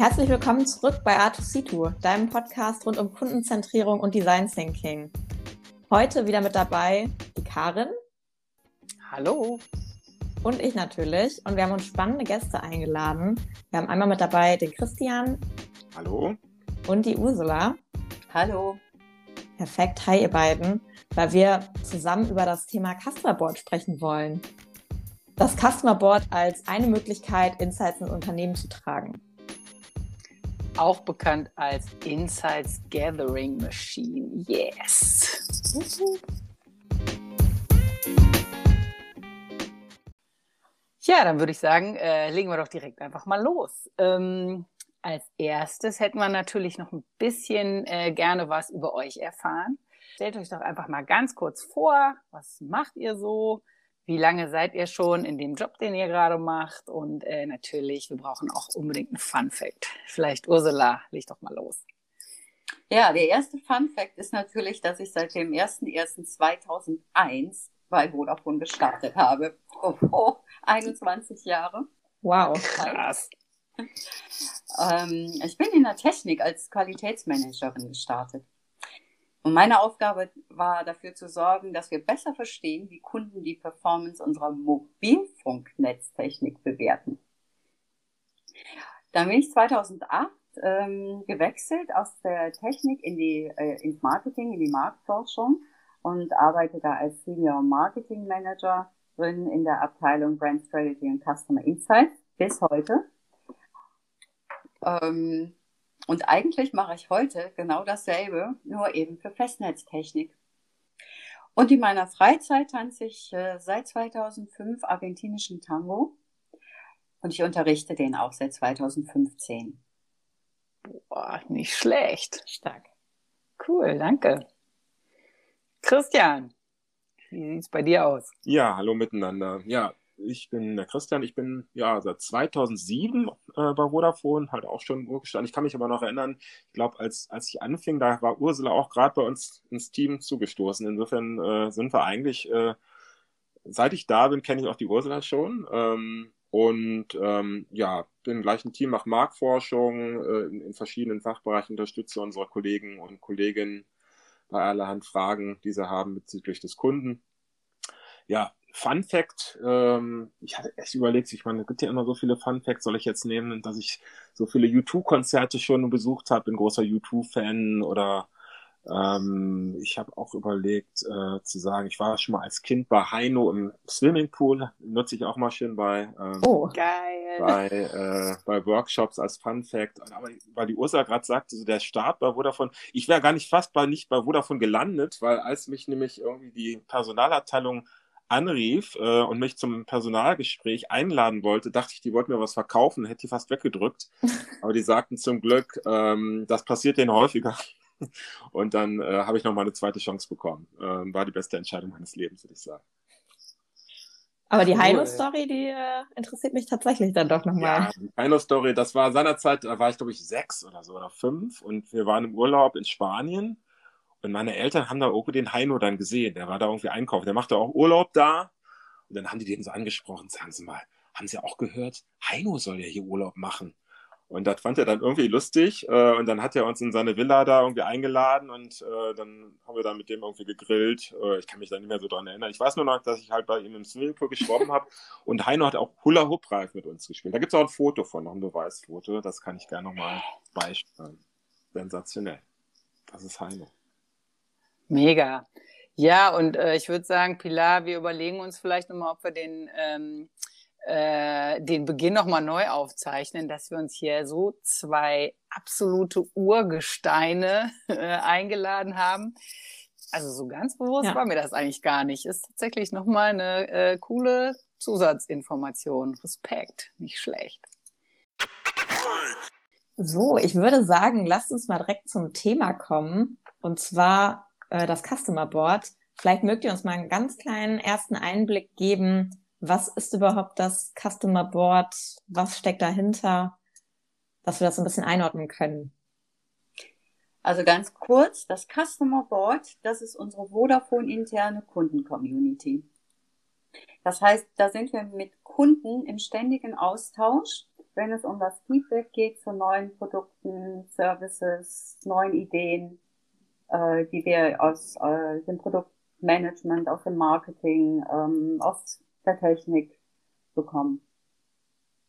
Herzlich willkommen zurück bei Art2C2, deinem Podcast rund um Kundenzentrierung und Design Thinking. Heute wieder mit dabei die Karin. Hallo. Und ich natürlich. Und wir haben uns spannende Gäste eingeladen. Wir haben einmal mit dabei den Christian. Hallo. Und die Ursula. Hallo. Perfekt. Hi, ihr beiden. Weil wir zusammen über das Thema Customer Board sprechen wollen. Das Customer Board als eine Möglichkeit, Insights in Unternehmen zu tragen. Auch bekannt als Insights Gathering Machine. Yes. Ja, dann würde ich sagen, äh, legen wir doch direkt einfach mal los. Ähm, als erstes hätten wir natürlich noch ein bisschen äh, gerne was über euch erfahren. Stellt euch doch einfach mal ganz kurz vor, was macht ihr so? Wie lange seid ihr schon in dem Job, den ihr gerade macht? Und äh, natürlich, wir brauchen auch unbedingt einen Fun Fact. Vielleicht Ursula, leg doch mal los. Ja, der erste Fun Fact ist natürlich, dass ich seit dem 01.01.2001 bei Vodafone gestartet habe. Oh, oh, 21 Jahre. Wow, krass. ähm, ich bin in der Technik als Qualitätsmanagerin gestartet. Und meine Aufgabe war dafür zu sorgen, dass wir besser verstehen, wie Kunden die Performance unserer Mobilfunknetztechnik bewerten. Dann bin ich 2008 ähm, gewechselt aus der Technik in die, äh, ins Marketing, in die Marktforschung und arbeite da als Senior Marketing Manager drin in der Abteilung Brand Strategy und Customer Insights bis heute. Ähm, und eigentlich mache ich heute genau dasselbe, nur eben für Festnetztechnik. Und in meiner Freizeit tanze ich äh, seit 2005 argentinischen Tango und ich unterrichte den auch seit 2015. Boah, nicht schlecht. Stark. Cool, danke. Christian, wie sieht es bei dir aus? Ja, hallo miteinander. Ja, ich bin der Christian, ich bin ja seit 2007 äh, bei Vodafone, halt auch schon Urgestein. Ich kann mich aber noch erinnern, ich glaube, als, als ich anfing, da war Ursula auch gerade bei uns ins Team zugestoßen. Insofern äh, sind wir eigentlich, äh, seit ich da bin, kenne ich auch die Ursula schon. Ähm, und ähm, ja, bin im gleichen Team, mache Marktforschung, äh, in, in verschiedenen Fachbereichen, unterstütze unsere Kollegen und Kolleginnen bei allerhand Fragen, die sie haben bezüglich des Kunden. Ja, Fun Fact, ähm, ich hatte echt überlegt, ich meine, es gibt ja immer so viele Fun Facts, soll ich jetzt nehmen, dass ich so viele U2-Konzerte schon besucht habe, bin großer U2-Fan oder ähm, ich habe auch überlegt äh, zu sagen, ich war schon mal als Kind bei Heino im Swimmingpool, nutze ich auch mal schön bei, ähm, oh, geil. bei, äh, bei Workshops als Fun Fact. Aber weil die Ursa gerade sagte, so der Start bei Vodafone, ich wäre gar nicht fast bei, nicht bei Vodafone gelandet, weil als mich nämlich irgendwie die Personalabteilung anrief äh, und mich zum Personalgespräch einladen wollte, dachte ich, die wollten mir was verkaufen, hätte die fast weggedrückt. Aber die sagten zum Glück, ähm, das passiert denen häufiger. Und dann äh, habe ich noch mal eine zweite Chance bekommen. Ähm, war die beste Entscheidung meines Lebens, würde ich sagen. Aber die Heino-Story, die äh, interessiert mich tatsächlich dann doch nochmal. Ja, die Heino-Story, das war seinerzeit, da war ich glaube ich sechs oder so oder fünf und wir waren im Urlaub in Spanien und meine Eltern haben da irgendwie den Heino dann gesehen. Der war da irgendwie einkaufen. Der machte auch Urlaub da. Und dann haben die den so angesprochen. Sagen Sie mal, haben Sie auch gehört? Heino soll ja hier Urlaub machen. Und das fand er dann irgendwie lustig. Äh, und dann hat er uns in seine Villa da irgendwie eingeladen und äh, dann haben wir da mit dem irgendwie gegrillt. Äh, ich kann mich da nicht mehr so dran erinnern. Ich weiß nur noch, dass ich halt bei ihm im Swimmingpool geschwommen habe. Und Heino hat auch Hula Hoop Reif mit uns gespielt. Da gibt es auch ein Foto von, noch ein Beweisfoto. Das kann ich gerne nochmal beisteuern. Sensationell. Das ist Heino. Mega. Ja, und äh, ich würde sagen, Pilar, wir überlegen uns vielleicht nochmal, ob wir den, ähm, äh, den Beginn nochmal neu aufzeichnen, dass wir uns hier so zwei absolute Urgesteine äh, eingeladen haben. Also so ganz bewusst ja. war mir das eigentlich gar nicht. Ist tatsächlich nochmal eine äh, coole Zusatzinformation. Respekt, nicht schlecht. So, ich würde sagen, lasst uns mal direkt zum Thema kommen. Und zwar äh, das Customer Board. Vielleicht mögt ihr uns mal einen ganz kleinen ersten Einblick geben. Was ist überhaupt das Customer Board? Was steckt dahinter? Dass wir das ein bisschen einordnen können. Also ganz kurz, das Customer Board, das ist unsere Vodafone-interne Kunden-Community. Das heißt, da sind wir mit Kunden im ständigen Austausch. wenn es um das Feedback geht zu neuen Produkten, Services, neuen Ideen, äh, die wir aus äh, dem Produktmanagement, aus dem Marketing, ähm, aus der Technik bekommen.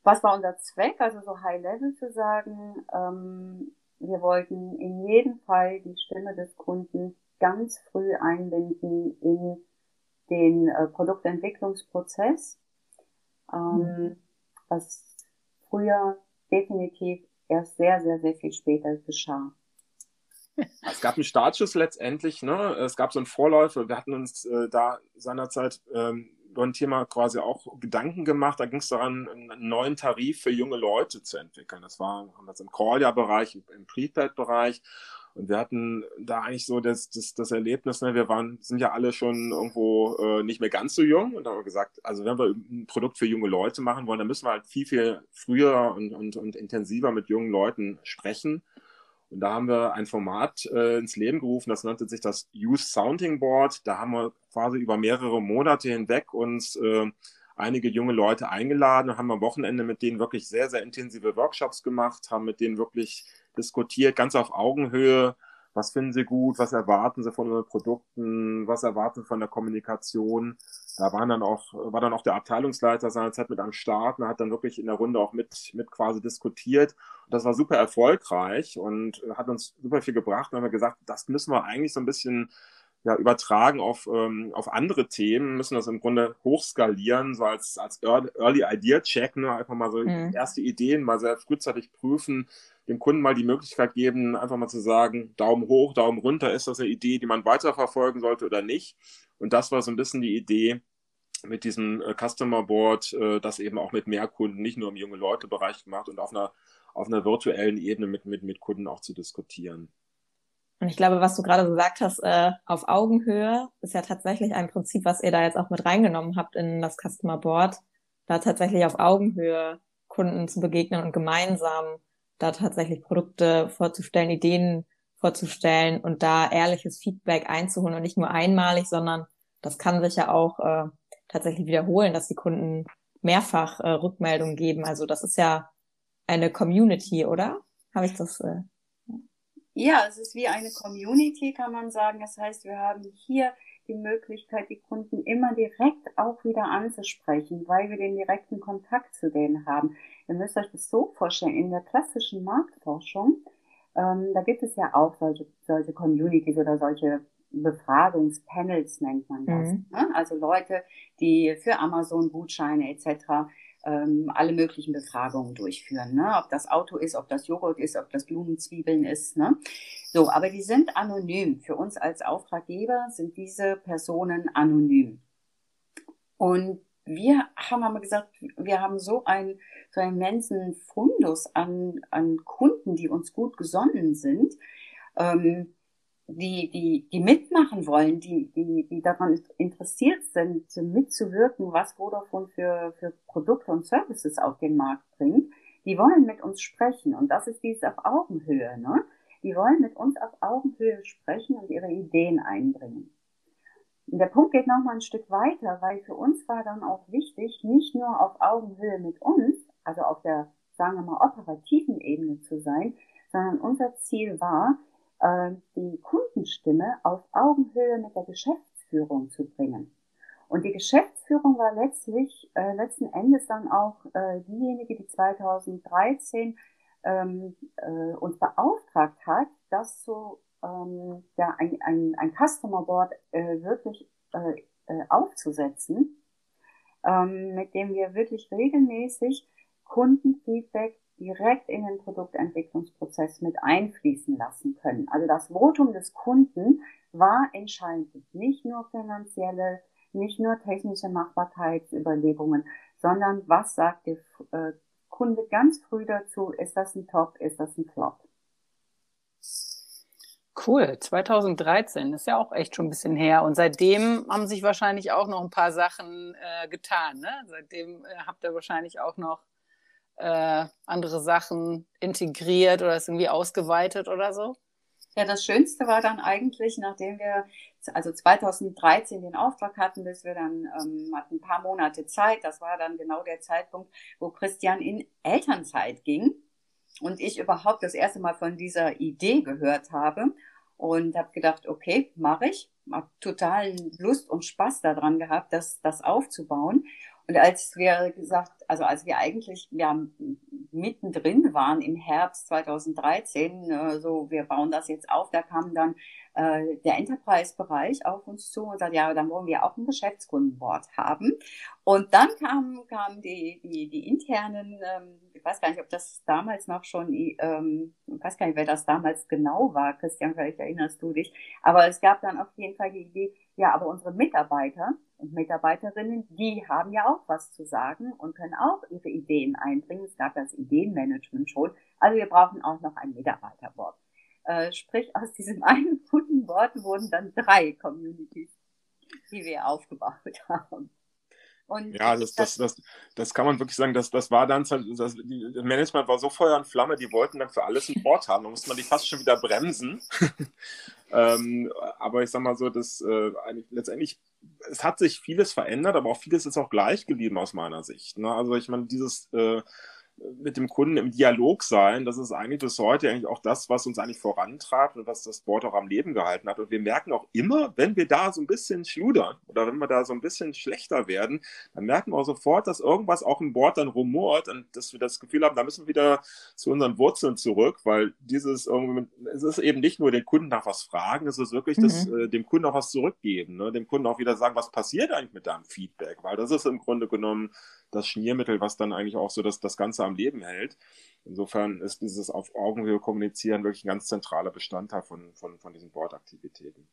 Was war unser Zweck? Also so High Level zu sagen, ähm, wir wollten in jedem Fall die Stimme des Kunden ganz früh einbinden in den äh, Produktentwicklungsprozess, ähm, mhm. was früher definitiv erst sehr, sehr, sehr viel später geschah. Es gab einen Startschuss letztendlich, ne? Es gab so einen Vorläufer. Wir hatten uns äh, da seinerzeit ähm, über ein Thema quasi auch Gedanken gemacht. Da ging es daran, einen neuen Tarif für junge Leute zu entwickeln. Das war haben wir im Call-Ja-Bereich, im Prepaid-Bereich. Und wir hatten da eigentlich so das, das, das Erlebnis, ne, wir waren, sind ja alle schon irgendwo äh, nicht mehr ganz so jung und da haben wir gesagt, also wenn wir ein Produkt für junge Leute machen wollen, dann müssen wir halt viel, viel früher und, und, und intensiver mit jungen Leuten sprechen. Und da haben wir ein Format äh, ins Leben gerufen, das nannte sich das Youth Sounding Board. Da haben wir quasi über mehrere Monate hinweg uns äh, einige junge Leute eingeladen und haben am Wochenende mit denen wirklich sehr, sehr intensive Workshops gemacht, haben mit denen wirklich diskutiert, ganz auf Augenhöhe. Was finden Sie gut? Was erwarten Sie von Ihren Produkten? Was erwarten Sie von der Kommunikation? Da waren dann auch, war dann auch der Abteilungsleiter seinerzeit mit am Start und hat dann wirklich in der Runde auch mit, mit quasi diskutiert. Und das war super erfolgreich und hat uns super viel gebracht. Und haben wir gesagt, das müssen wir eigentlich so ein bisschen ja, übertragen auf, ähm, auf andere Themen, müssen das im Grunde hochskalieren, so als, als Early Idea Check, ne? einfach mal so mhm. erste Ideen mal sehr frühzeitig prüfen, dem Kunden mal die Möglichkeit geben, einfach mal zu sagen, Daumen hoch, Daumen runter, ist das eine Idee, die man weiterverfolgen sollte oder nicht? Und das war so ein bisschen die Idee mit diesem äh, Customer Board, äh, das eben auch mit mehr Kunden, nicht nur im junge Leute Bereich gemacht und auf einer, auf einer virtuellen Ebene mit, mit, mit Kunden auch zu diskutieren. Und ich glaube, was du gerade gesagt hast, äh, auf Augenhöhe ist ja tatsächlich ein Prinzip, was ihr da jetzt auch mit reingenommen habt in das Customer Board, da tatsächlich auf Augenhöhe Kunden zu begegnen und gemeinsam da tatsächlich Produkte vorzustellen, Ideen vorzustellen und da ehrliches Feedback einzuholen und nicht nur einmalig, sondern das kann sich ja auch äh, tatsächlich wiederholen, dass die Kunden mehrfach äh, Rückmeldungen geben. Also das ist ja eine Community, oder? Habe ich das? Äh, ja, es ist wie eine Community, kann man sagen. Das heißt, wir haben hier die Möglichkeit, die Kunden immer direkt auch wieder anzusprechen, weil wir den direkten Kontakt zu denen haben. Ihr müsst euch das so vorstellen, in der klassischen Marktforschung, ähm, da gibt es ja auch solche, solche Communities oder solche Befragungspanels nennt man das. Mhm. Ne? Also Leute, die für Amazon Gutscheine etc ähm, alle möglichen Befragungen durchführen. Ne? Ob das Auto ist, ob das Joghurt ist, ob das Blumenzwiebeln ist. Ne? So, aber die sind anonym. Für uns als Auftraggeber sind diese Personen anonym. Und wir haben aber gesagt, wir haben so einen, so einen immensen Fundus an, an Kunden, die uns gut gesonnen sind. Ähm, die, die, die mitmachen wollen, die, die, die daran interessiert sind, mitzuwirken, was Vodafone für, für Produkte und Services auf den Markt bringt, die wollen mit uns sprechen. Und das ist dieses auf Augenhöhe. Ne? Die wollen mit uns auf Augenhöhe sprechen und ihre Ideen einbringen. Und der Punkt geht nochmal ein Stück weiter, weil für uns war dann auch wichtig, nicht nur auf Augenhöhe mit uns, also auf der, sagen wir mal, operativen Ebene zu sein, sondern unser Ziel war, äh, die Kundenstimme auf Augenhöhe mit der Geschäftsführung zu bringen. Und die Geschäftsführung war letztlich, äh, letzten Endes dann auch äh, diejenige, die 2013 ähm, äh, uns beauftragt hat, das so ähm, ja, ein, ein, ein Customer Board äh, wirklich äh, äh, aufzusetzen, ähm, mit dem wir wirklich regelmäßig Kundenfeedback direkt in den Produktentwicklungsprozess mit einfließen lassen können. Also das Votum des Kunden war entscheidend. Nicht nur finanzielle, nicht nur technische Machbarkeitsüberlegungen, sondern was sagt der äh, Kunde ganz früh dazu? Ist das ein Top? Ist das ein Flop? Cool, 2013 ist ja auch echt schon ein bisschen her. Und seitdem haben sich wahrscheinlich auch noch ein paar Sachen äh, getan. Ne? Seitdem äh, habt ihr wahrscheinlich auch noch äh, andere Sachen integriert oder es irgendwie ausgeweitet oder so? Ja, das Schönste war dann eigentlich, nachdem wir also 2013 den Auftrag hatten, bis wir dann ähm, hatten ein paar Monate Zeit. Das war dann genau der Zeitpunkt, wo Christian in Elternzeit ging und ich überhaupt das erste Mal von dieser Idee gehört habe und habe gedacht, okay, mache ich. Hab total Lust und Spaß daran gehabt, das, das aufzubauen. Und als wir gesagt, also als wir eigentlich ja, mittendrin waren im Herbst 2013, äh, so wir bauen das jetzt auf, da kam dann äh, der Enterprise-Bereich auf uns zu und sagt, ja, dann wollen wir auch ein Geschäftskundenboard haben. Und dann kamen kam die, die, die internen, ähm, ich weiß gar nicht, ob das damals noch schon, ähm, ich weiß gar nicht, wer das damals genau war, Christian, vielleicht erinnerst du dich, aber es gab dann auf jeden Fall die Idee, ja, aber unsere Mitarbeiter und Mitarbeiterinnen, die haben ja auch was zu sagen und können auch ihre Ideen einbringen. Es gab das Ideenmanagement schon. Also wir brauchen auch noch ein Mitarbeiterboard. Äh, sprich, aus diesem einen guten Wort wurden dann drei Communities, die wir aufgebaut haben. Und ja, das, das, das, das kann man wirklich sagen, das, das war dann, das, das Management war so Feuer und Flamme, die wollten dann für alles ein Board haben. Da musste man die fast schon wieder bremsen. ähm, aber ich sag mal so, das äh, letztendlich, es hat sich vieles verändert, aber auch vieles ist auch gleich geblieben aus meiner Sicht. Ne? Also ich meine, dieses äh, mit dem Kunden im Dialog sein, das ist eigentlich bis heute eigentlich auch das, was uns eigentlich vorantreibt und was das Board auch am Leben gehalten hat. Und wir merken auch immer, wenn wir da so ein bisschen schludern oder wenn wir da so ein bisschen schlechter werden, dann merken wir auch sofort, dass irgendwas auch im Board dann rumort und dass wir das Gefühl haben, da müssen wir wieder zu unseren Wurzeln zurück, weil dieses irgendwie, es ist eben nicht nur den Kunden nach was fragen, es ist wirklich mhm. das, äh, dem Kunden auch was zurückgeben, ne? dem Kunden auch wieder sagen, was passiert eigentlich mit deinem Feedback, weil das ist im Grunde genommen das Schmiermittel, was dann eigentlich auch so das, das Ganze am Leben hält. Insofern ist dieses auf Augenhöhe kommunizieren wirklich ein ganz zentraler Bestandteil von, von, von diesen Bordaktivitäten.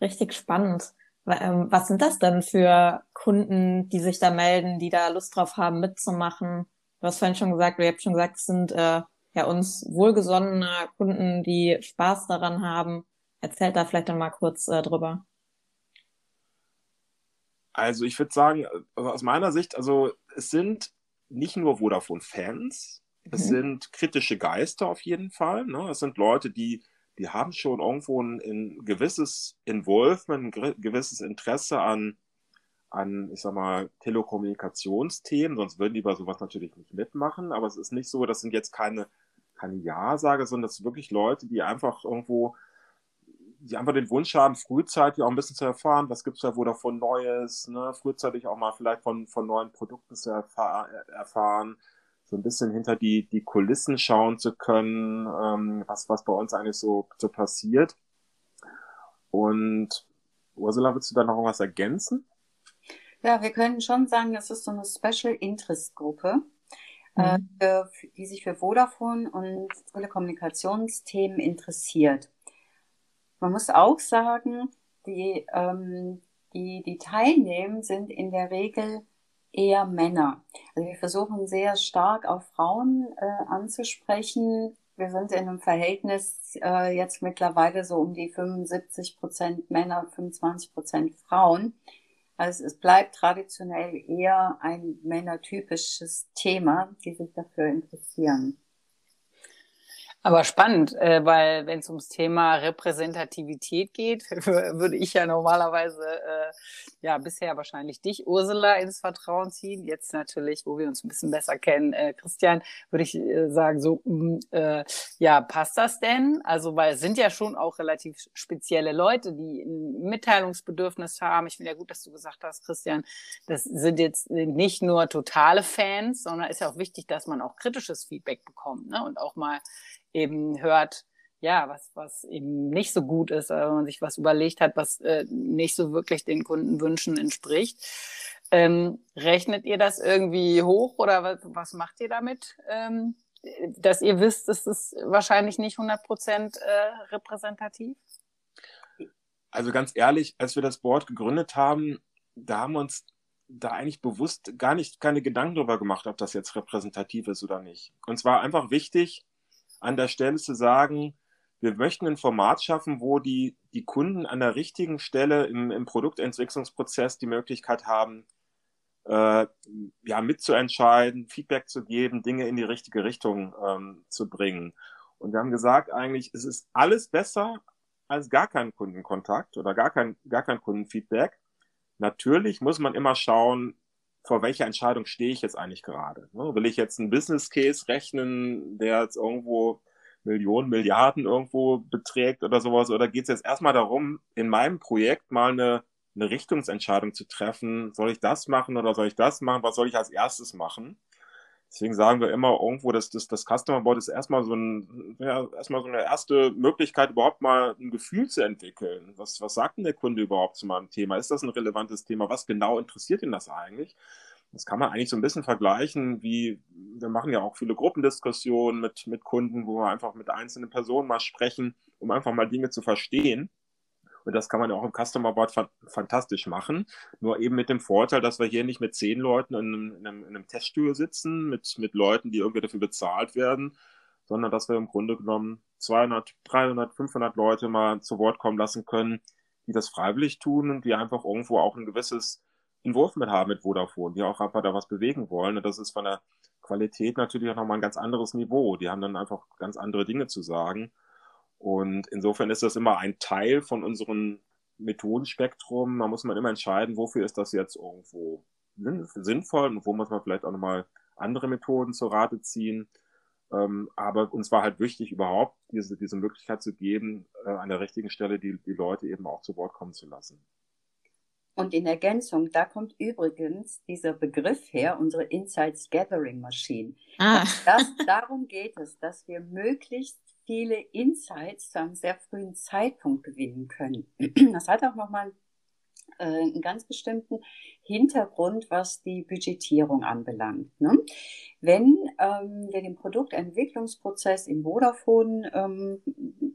Richtig spannend. Ähm, was sind das denn für Kunden, die sich da melden, die da Lust drauf haben, mitzumachen? Du hast vorhin schon gesagt, ihr habt schon gesagt, es sind äh, ja uns wohlgesonnene Kunden, die Spaß daran haben. Erzählt da vielleicht dann mal kurz äh, drüber. Also ich würde sagen, also aus meiner Sicht, also es sind nicht nur Vodafone-Fans, mhm. es sind kritische Geister auf jeden Fall. Ne? Es sind Leute, die, die haben schon irgendwo ein, ein gewisses Involvement, ein gewisses Interesse an, an, ich sag mal, Telekommunikationsthemen, sonst würden die bei sowas natürlich nicht mitmachen. Aber es ist nicht so, das sind jetzt keine, keine Ja-Sage, sondern das sind wirklich Leute, die einfach irgendwo die einfach den Wunsch haben, frühzeitig auch ein bisschen zu erfahren, was gibt's da wo davon Neues, ne? frühzeitig auch mal vielleicht von, von neuen Produkten zu erfahr erfahren, so ein bisschen hinter die, die Kulissen schauen zu können, ähm, was, was bei uns eigentlich so, so passiert. Und Ursula, willst du da noch was ergänzen? Ja, wir können schon sagen, das ist so eine Special Interest Gruppe, äh, mhm. äh, für, die sich für Vodafone und Telekommunikationsthemen interessiert. Man muss auch sagen, die, ähm, die, die teilnehmen, sind in der Regel eher Männer. Also wir versuchen sehr stark auf Frauen äh, anzusprechen. Wir sind in einem Verhältnis äh, jetzt mittlerweile so um die 75 Prozent Männer, 25 Prozent Frauen. Also es bleibt traditionell eher ein männertypisches Thema, die sich dafür interessieren. Aber spannend, äh, weil wenn es ums Thema Repräsentativität geht, würde ich ja normalerweise äh, ja bisher wahrscheinlich dich, Ursula, ins Vertrauen ziehen. Jetzt natürlich, wo wir uns ein bisschen besser kennen, äh, Christian, würde ich äh, sagen, so, mh, mm, äh, ja, passt das denn? Also, weil es sind ja schon auch relativ spezielle Leute, die ein Mitteilungsbedürfnis haben. Ich finde ja gut, dass du gesagt hast, Christian, das sind jetzt nicht nur totale Fans, sondern ist ja auch wichtig, dass man auch kritisches Feedback bekommt ne? und auch mal eben hört, ja, was, was eben nicht so gut ist, wenn man sich was überlegt hat, was äh, nicht so wirklich den Kundenwünschen entspricht. Ähm, rechnet ihr das irgendwie hoch oder was, was macht ihr damit? Ähm, dass ihr wisst, es ist wahrscheinlich nicht 100 Prozent äh, repräsentativ? Also ganz ehrlich, als wir das Board gegründet haben, da haben wir uns da eigentlich bewusst gar nicht keine Gedanken darüber gemacht, ob das jetzt repräsentativ ist oder nicht. Und zwar einfach wichtig, an der Stelle zu sagen, wir möchten ein Format schaffen, wo die, die Kunden an der richtigen Stelle im, im Produktentwicklungsprozess die Möglichkeit haben, äh, ja, mitzuentscheiden, Feedback zu geben, Dinge in die richtige Richtung ähm, zu bringen. Und wir haben gesagt, eigentlich, es ist alles besser als gar kein Kundenkontakt oder gar kein, gar kein Kundenfeedback. Natürlich muss man immer schauen, vor welcher Entscheidung stehe ich jetzt eigentlich gerade. Ne? Will ich jetzt einen Business Case rechnen, der jetzt irgendwo Millionen, Milliarden irgendwo beträgt oder sowas? Oder geht es jetzt erstmal darum, in meinem Projekt mal eine, eine Richtungsentscheidung zu treffen? Soll ich das machen oder soll ich das machen? Was soll ich als erstes machen? Deswegen sagen wir immer irgendwo, dass das, das Customer Board ist erstmal so ein, ja, erstmal so eine erste Möglichkeit, überhaupt mal ein Gefühl zu entwickeln. Was, was sagt denn der Kunde überhaupt zu meinem Thema? Ist das ein relevantes Thema? Was genau interessiert ihn das eigentlich? Das kann man eigentlich so ein bisschen vergleichen, wie wir machen ja auch viele Gruppendiskussionen mit, mit Kunden, wo wir einfach mit einzelnen Personen mal sprechen, um einfach mal Dinge zu verstehen. Und das kann man auch im Customer Board fa fantastisch machen. Nur eben mit dem Vorteil, dass wir hier nicht mit zehn Leuten in einem, in einem, in einem Teststuhl sitzen, mit, mit Leuten, die irgendwie dafür bezahlt werden, sondern dass wir im Grunde genommen 200, 300, 500 Leute mal zu Wort kommen lassen können, die das freiwillig tun und die einfach irgendwo auch ein gewisses Entwurf mit haben mit Vodafone, die auch einfach da was bewegen wollen. Und das ist von der Qualität natürlich auch nochmal ein ganz anderes Niveau. Die haben dann einfach ganz andere Dinge zu sagen. Und insofern ist das immer ein Teil von unserem Methodenspektrum. Da muss man immer entscheiden, wofür ist das jetzt irgendwo sinnvoll und wo muss man vielleicht auch nochmal andere Methoden zur Rate ziehen. Ähm, aber uns war halt wichtig, überhaupt diese, diese Möglichkeit zu geben, äh, an der richtigen Stelle die, die Leute eben auch zu Wort kommen zu lassen. Und in Ergänzung, da kommt übrigens dieser Begriff her, unsere Insights Gathering Machine. Ah. Das, darum geht es, dass wir möglichst viele Insights zu einem sehr frühen Zeitpunkt gewinnen können. Das hat auch nochmal äh, einen ganz bestimmten Hintergrund, was die Budgetierung anbelangt. Ne? Wenn ähm, wir den Produktentwicklungsprozess im Vodafone ähm,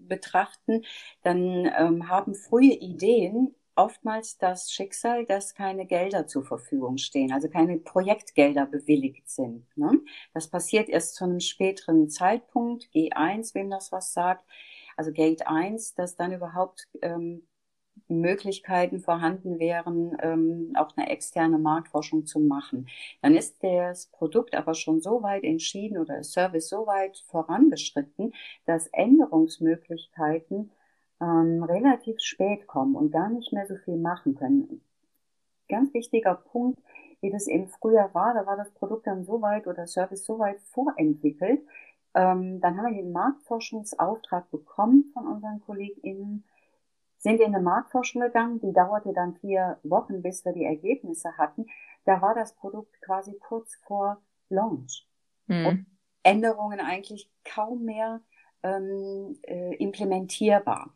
betrachten, dann ähm, haben frühe Ideen oftmals das Schicksal, dass keine Gelder zur Verfügung stehen, also keine Projektgelder bewilligt sind. Ne? Das passiert erst zu einem späteren Zeitpunkt, G1, wem das was sagt, also Gate 1, dass dann überhaupt ähm, Möglichkeiten vorhanden wären, ähm, auch eine externe Marktforschung zu machen. Dann ist das Produkt aber schon so weit entschieden oder der Service so weit vorangeschritten, dass Änderungsmöglichkeiten ähm, relativ spät kommen und gar nicht mehr so viel machen können. Ganz wichtiger Punkt, wie das eben früher war, da war das Produkt dann so weit oder Service so weit vorentwickelt. Ähm, dann haben wir den Marktforschungsauftrag bekommen von unseren KollegInnen, sind in eine Marktforschung gegangen, die dauerte dann vier Wochen, bis wir die Ergebnisse hatten. Da war das Produkt quasi kurz vor Launch. Hm. Und Änderungen eigentlich kaum mehr ähm, äh, implementierbar.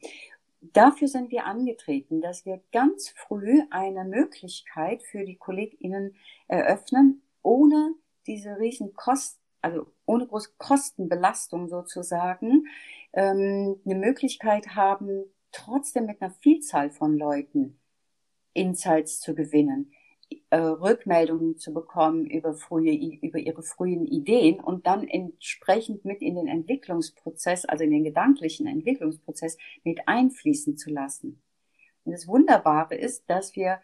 Dafür sind wir angetreten, dass wir ganz früh eine Möglichkeit für die KollegInnen eröffnen, ohne diese riesen Kosten, also ohne große Kostenbelastung sozusagen, ähm, eine Möglichkeit haben, trotzdem mit einer Vielzahl von Leuten Insights zu gewinnen äh, Rückmeldungen zu bekommen über, frühe, über ihre frühen Ideen und dann entsprechend mit in den Entwicklungsprozess, also in den gedanklichen Entwicklungsprozess mit einfließen zu lassen. Und das Wunderbare ist, dass wir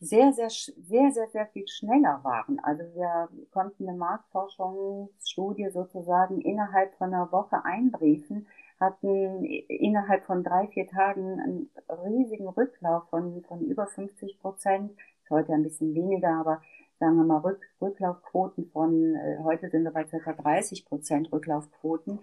sehr, sehr, sehr, sehr, sehr viel schneller waren. Also wir konnten eine Marktforschungsstudie sozusagen innerhalb von einer Woche einbriefen, hatten innerhalb von drei, vier Tagen einen riesigen Rücklauf von, von über 50 Prozent heute ein bisschen weniger, aber sagen wir mal Rück, Rücklaufquoten von, äh, heute sind wir bei ca. 30 Prozent Rücklaufquoten,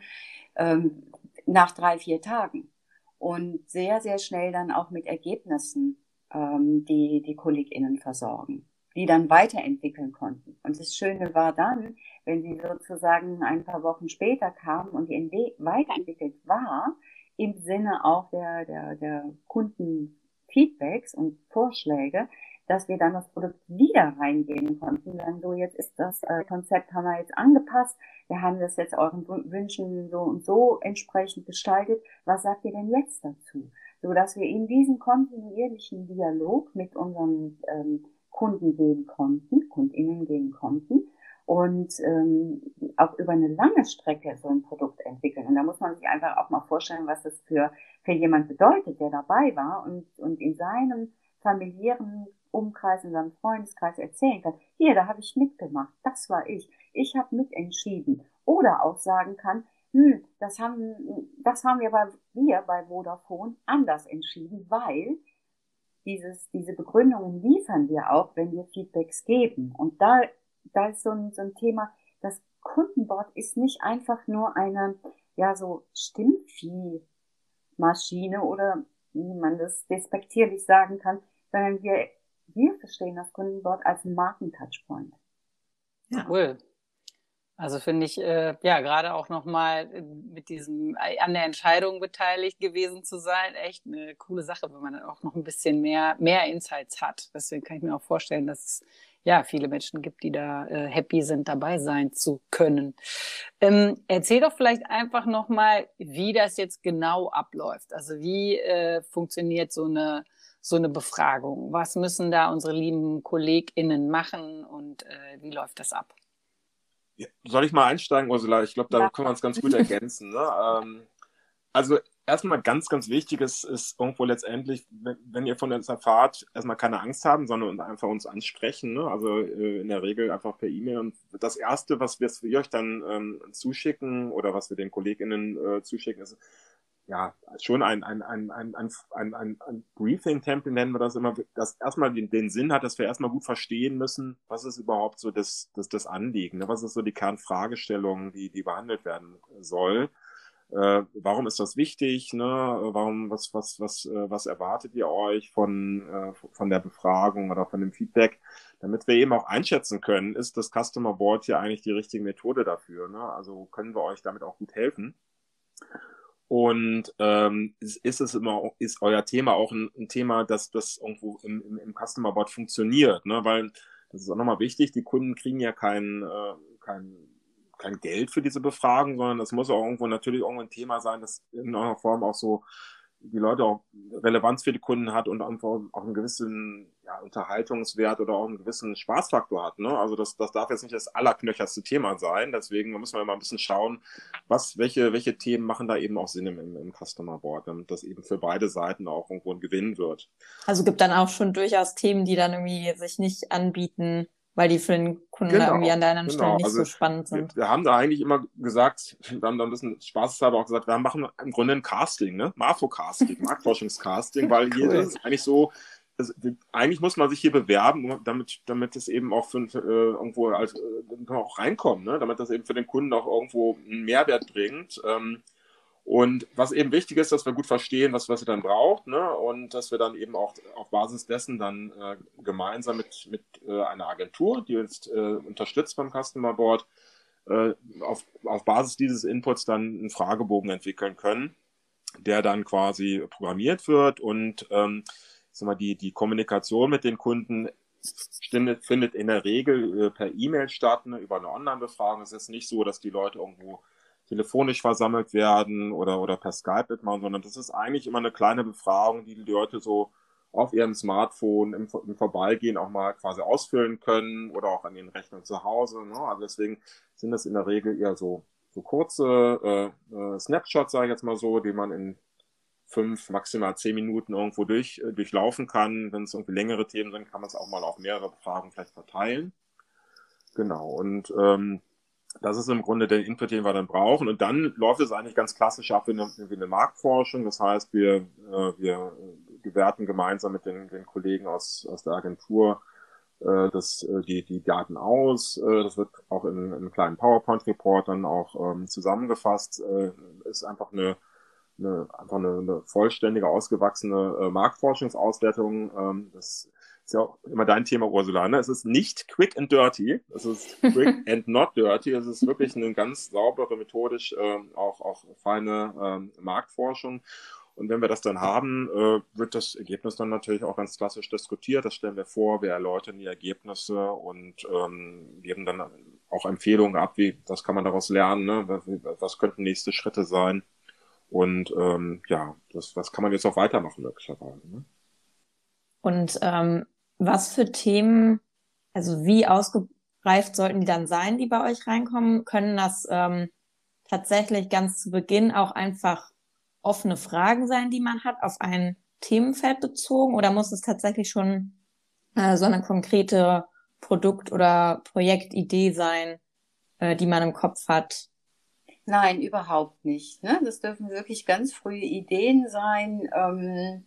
ähm, nach drei, vier Tagen. Und sehr, sehr schnell dann auch mit Ergebnissen, ähm, die die KollegInnen versorgen, die dann weiterentwickeln konnten. Und das Schöne war dann, wenn sie sozusagen ein paar Wochen später kamen und die NW weiterentwickelt war, im Sinne auch der, der, der Kundenfeedbacks und Vorschläge, dass wir dann das Produkt wieder reingeben konnten. Dann so, jetzt ist das äh, Konzept haben wir jetzt angepasst. Wir haben das jetzt euren Wünschen so und so entsprechend gestaltet. Was sagt ihr denn jetzt dazu? So dass wir in diesen kontinuierlichen Dialog mit unseren ähm, Kunden gehen konnten, KundInnen gehen konnten und ähm, auch über eine lange Strecke so ein Produkt entwickeln. Und da muss man sich einfach auch mal vorstellen, was das für, für jemand bedeutet, der dabei war und, und in seinem familiären Umkreis, in seinem Freundeskreis erzählen kann, hier, da habe ich mitgemacht, das war ich, ich habe mitentschieden. Oder auch sagen kann, hm, das haben, das haben wir bei, wir bei Vodafone anders entschieden, weil dieses, diese Begründungen liefern wir auch, wenn wir Feedbacks geben. Und da, da ist so ein, so ein Thema, das Kundenboard ist nicht einfach nur eine, ja, so Stimmvieh-Maschine oder wie man das despektierlich sagen kann, sondern wir, wir verstehen das Kundenboard als Markentouchpoint. Ja. Cool. Also finde ich, äh, ja, gerade auch nochmal äh, mit diesem, äh, an der Entscheidung beteiligt gewesen zu sein, echt eine coole Sache, wenn man dann auch noch ein bisschen mehr, mehr Insights hat. Deswegen kann ich mir auch vorstellen, dass es ja viele Menschen gibt, die da äh, happy sind, dabei sein zu können. Ähm, erzähl doch vielleicht einfach nochmal, wie das jetzt genau abläuft. Also wie äh, funktioniert so eine, so eine Befragung? Was müssen da unsere lieben KollegInnen machen und äh, wie läuft das ab? Soll ich mal einsteigen, Ursula? Ich glaube, da ja. können wir uns ganz gut ergänzen. Ne? Ähm, also erstmal ganz, ganz wichtig ist, ist irgendwo letztendlich, wenn, wenn ihr von uns erfahrt, erstmal keine Angst haben, sondern einfach uns ansprechen. Ne? Also äh, in der Regel einfach per E-Mail. Und das Erste, was wir, wir euch dann ähm, zuschicken oder was wir den KollegInnen äh, zuschicken, ist ja, schon ein, ein, ein, ein, ein, ein, ein, Briefing-Temple nennen wir das immer, das erstmal den, den Sinn hat, dass wir erstmal gut verstehen müssen, was ist überhaupt so das, das, das Anliegen, ne? was ist so die Kernfragestellung, die, die behandelt werden soll. Äh, warum ist das wichtig? Ne? Warum, was, was, was, äh, was erwartet ihr euch von, äh, von der Befragung oder von dem Feedback? Damit wir eben auch einschätzen können, ist das Customer Board hier eigentlich die richtige Methode dafür? Ne? Also können wir euch damit auch gut helfen? Und ähm, ist, es immer, ist euer Thema auch ein, ein Thema, dass das irgendwo im, im, im Customer Board funktioniert, ne? Weil das ist auch nochmal wichtig, die Kunden kriegen ja kein, äh, kein, kein Geld für diese Befragung, sondern das muss auch irgendwo natürlich irgendwo ein Thema sein, das in irgendeiner Form auch so die Leute auch Relevanz für die Kunden hat und auch einen gewissen ja, Unterhaltungswert oder auch einen gewissen Spaßfaktor hat. Ne? Also das, das darf jetzt nicht das allerknöcherste Thema sein. Deswegen müssen wir mal ein bisschen schauen, was, welche, welche Themen machen da eben auch Sinn im, im, im Customer Board, damit das eben für beide Seiten auch irgendwo ein Gewinn wird. Also gibt dann auch schon durchaus Themen, die dann irgendwie sich nicht anbieten, weil die für den Kunden genau, irgendwie an der anderen genau. Stelle nicht also so spannend sind. Wir, wir, haben da eigentlich immer gesagt, wir haben da ein bisschen spaßeshalber auch gesagt, wir machen im Grunde ein Casting, ne? Marfo-Casting, Marktforschungscasting, weil cool. hier ist eigentlich so, also, eigentlich muss man sich hier bewerben, damit, damit es eben auch für, für äh, irgendwo als, äh, auch reinkommt, ne? damit das eben für den Kunden auch irgendwo einen Mehrwert bringt. Ähm, und was eben wichtig ist, dass wir gut verstehen, was, was ihr dann braucht, ne? Und dass wir dann eben auch auf Basis dessen dann äh, gemeinsam mit, mit äh, einer Agentur, die uns äh, unterstützt beim Customer Board, äh, auf, auf Basis dieses Inputs dann einen Fragebogen entwickeln können, der dann quasi programmiert wird und ähm, sag mal, die, die Kommunikation mit den Kunden findet, findet in der Regel äh, per E-Mail statt, ne, über eine Online-Befragung. Es ist nicht so, dass die Leute irgendwo telefonisch versammelt werden oder, oder per Skype mitmachen, sondern das ist eigentlich immer eine kleine Befragung, die die Leute so auf ihrem Smartphone im, im Vorbeigehen auch mal quasi ausfüllen können oder auch an ihren Rechnern zu Hause. Ne? Also deswegen sind das in der Regel eher so, so kurze äh, äh, Snapshots, sage ich jetzt mal so, die man in fünf, maximal zehn Minuten irgendwo durch, äh, durchlaufen kann. Wenn es irgendwie längere Themen sind, kann man es auch mal auf mehrere Befragungen vielleicht verteilen. Genau. Und ähm, das ist im Grunde der Input, den wir dann brauchen. Und dann läuft es eigentlich ganz klassisch ab wie eine, wie eine Marktforschung. Das heißt, wir, äh, wir gewerten gemeinsam mit den, den Kollegen aus, aus der Agentur äh, das, äh, die, die Daten aus. Äh, das wird auch in, in einem kleinen PowerPoint-Report dann auch ähm, zusammengefasst. Äh, ist einfach eine, eine, einfach eine, eine vollständige, ausgewachsene äh, Marktforschungsauswertung. Ähm, das ist ja auch immer dein Thema, Ursula. Ne? Es ist nicht quick and dirty. Es ist quick and not dirty. Es ist wirklich eine ganz saubere, methodisch äh, auch, auch feine äh, Marktforschung. Und wenn wir das dann haben, äh, wird das Ergebnis dann natürlich auch ganz klassisch diskutiert. Das stellen wir vor, wir erläutern die Ergebnisse und ähm, geben dann auch Empfehlungen ab, wie was kann man daraus lernen, ne? was, was könnten nächste Schritte sein. Und ähm, ja, das, was kann man jetzt auch weitermachen möglicherweise. Ne? Und ähm, was für Themen, also wie ausgereift sollten die dann sein, die bei euch reinkommen? Können das ähm, tatsächlich ganz zu Beginn auch einfach offene Fragen sein, die man hat, auf ein Themenfeld bezogen? Oder muss es tatsächlich schon äh, so eine konkrete Produkt- oder Projektidee sein, äh, die man im Kopf hat? Nein, überhaupt nicht. Ne? Das dürfen wirklich ganz frühe Ideen sein. Ähm,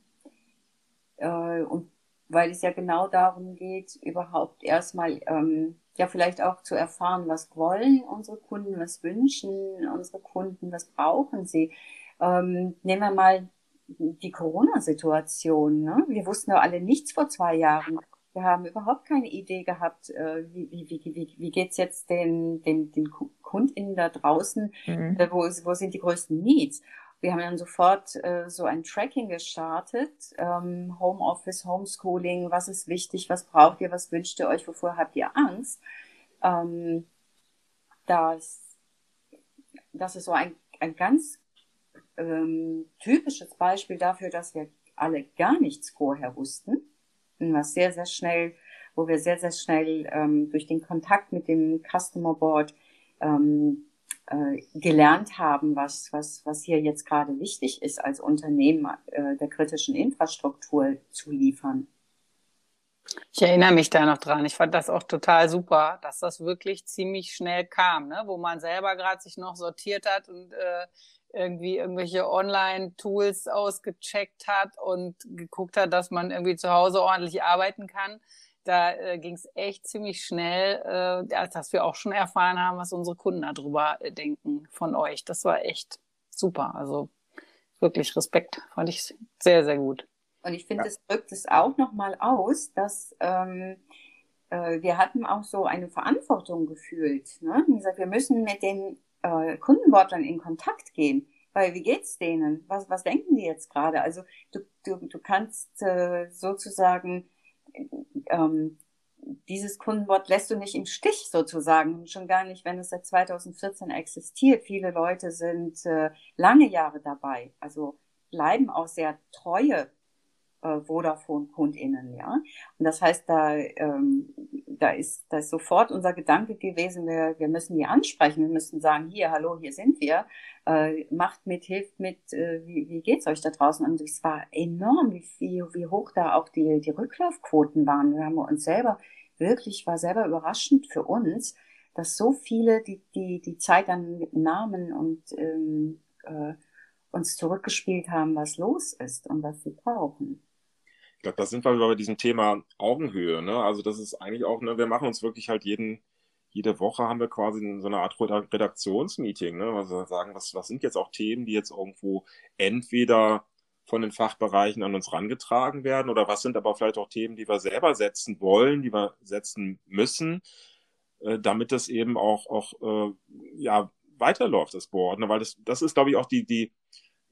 äh, und weil es ja genau darum geht, überhaupt erstmal ähm, ja vielleicht auch zu erfahren, was wollen unsere Kunden, was wünschen unsere Kunden, was brauchen sie. Ähm, nehmen wir mal die Corona-Situation. Ne? Wir wussten ja alle nichts vor zwei Jahren. Wir haben überhaupt keine Idee gehabt, äh, wie, wie, wie, wie, wie geht's jetzt den, den, den KundInnen da draußen, mhm. äh, wo, wo sind die größten Needs. Wir haben dann sofort äh, so ein Tracking gestartet, ähm, Homeoffice, Homeschooling, was ist wichtig, was braucht ihr, was wünscht ihr euch, wovor habt ihr Angst. Ähm, das, das ist so ein, ein ganz ähm, typisches Beispiel dafür, dass wir alle gar nichts vorher wussten, was sehr, sehr schnell, wo wir sehr, sehr schnell ähm, durch den Kontakt mit dem Customer Board ähm, äh, gelernt haben, was, was, was hier jetzt gerade wichtig ist, als Unternehmen äh, der kritischen Infrastruktur zu liefern. Ich erinnere mich da noch dran. Ich fand das auch total super, dass das wirklich ziemlich schnell kam, ne? wo man selber gerade sich noch sortiert hat und äh, irgendwie irgendwelche Online-Tools ausgecheckt hat und geguckt hat, dass man irgendwie zu Hause ordentlich arbeiten kann da äh, ging es echt ziemlich schnell, äh, dass wir auch schon erfahren haben, was unsere Kunden darüber äh, denken von euch. Das war echt super. Also wirklich Respekt, fand ich sehr, sehr gut. Und ich finde, ja. das drückt es auch nochmal aus, dass ähm, äh, wir hatten auch so eine Verantwortung gefühlt. Ne? Wie gesagt, wir müssen mit den äh, Kundenwortlern in Kontakt gehen. Weil wie geht's denen? Was, was denken die jetzt gerade? Also du, du, du kannst äh, sozusagen ähm, dieses Kundenwort lässt du nicht im Stich sozusagen, schon gar nicht, wenn es seit 2014 existiert. Viele Leute sind äh, lange Jahre dabei, also bleiben auch sehr treue äh, Vodafone-KundInnen, ja. Und das heißt, da, ähm, da ist, da ist sofort unser Gedanke gewesen, wir, wir müssen die ansprechen, wir müssen sagen, hier, hallo, hier sind wir, äh, macht mit, hilft mit, äh, wie, wie geht's euch da draußen? Und es war enorm, wie, wie, wie hoch da auch die, die Rücklaufquoten waren. Wir haben uns selber, wirklich, war selber überraschend für uns, dass so viele die, die, die Zeit dann mit Namen und ähm, äh, uns zurückgespielt haben, was los ist und was sie brauchen glaube, da sind wir bei diesem Thema Augenhöhe. Ne? Also das ist eigentlich auch, ne, wir machen uns wirklich halt jeden, jede Woche haben wir quasi so eine Art Redaktionsmeeting, ne? Also sagen, was, was sind jetzt auch Themen, die jetzt irgendwo entweder von den Fachbereichen an uns rangetragen werden oder was sind aber vielleicht auch Themen, die wir selber setzen wollen, die wir setzen müssen, äh, damit das eben auch, auch äh, ja, weiterläuft, das Board. Ne? Weil das, das ist, glaube ich, auch die, die,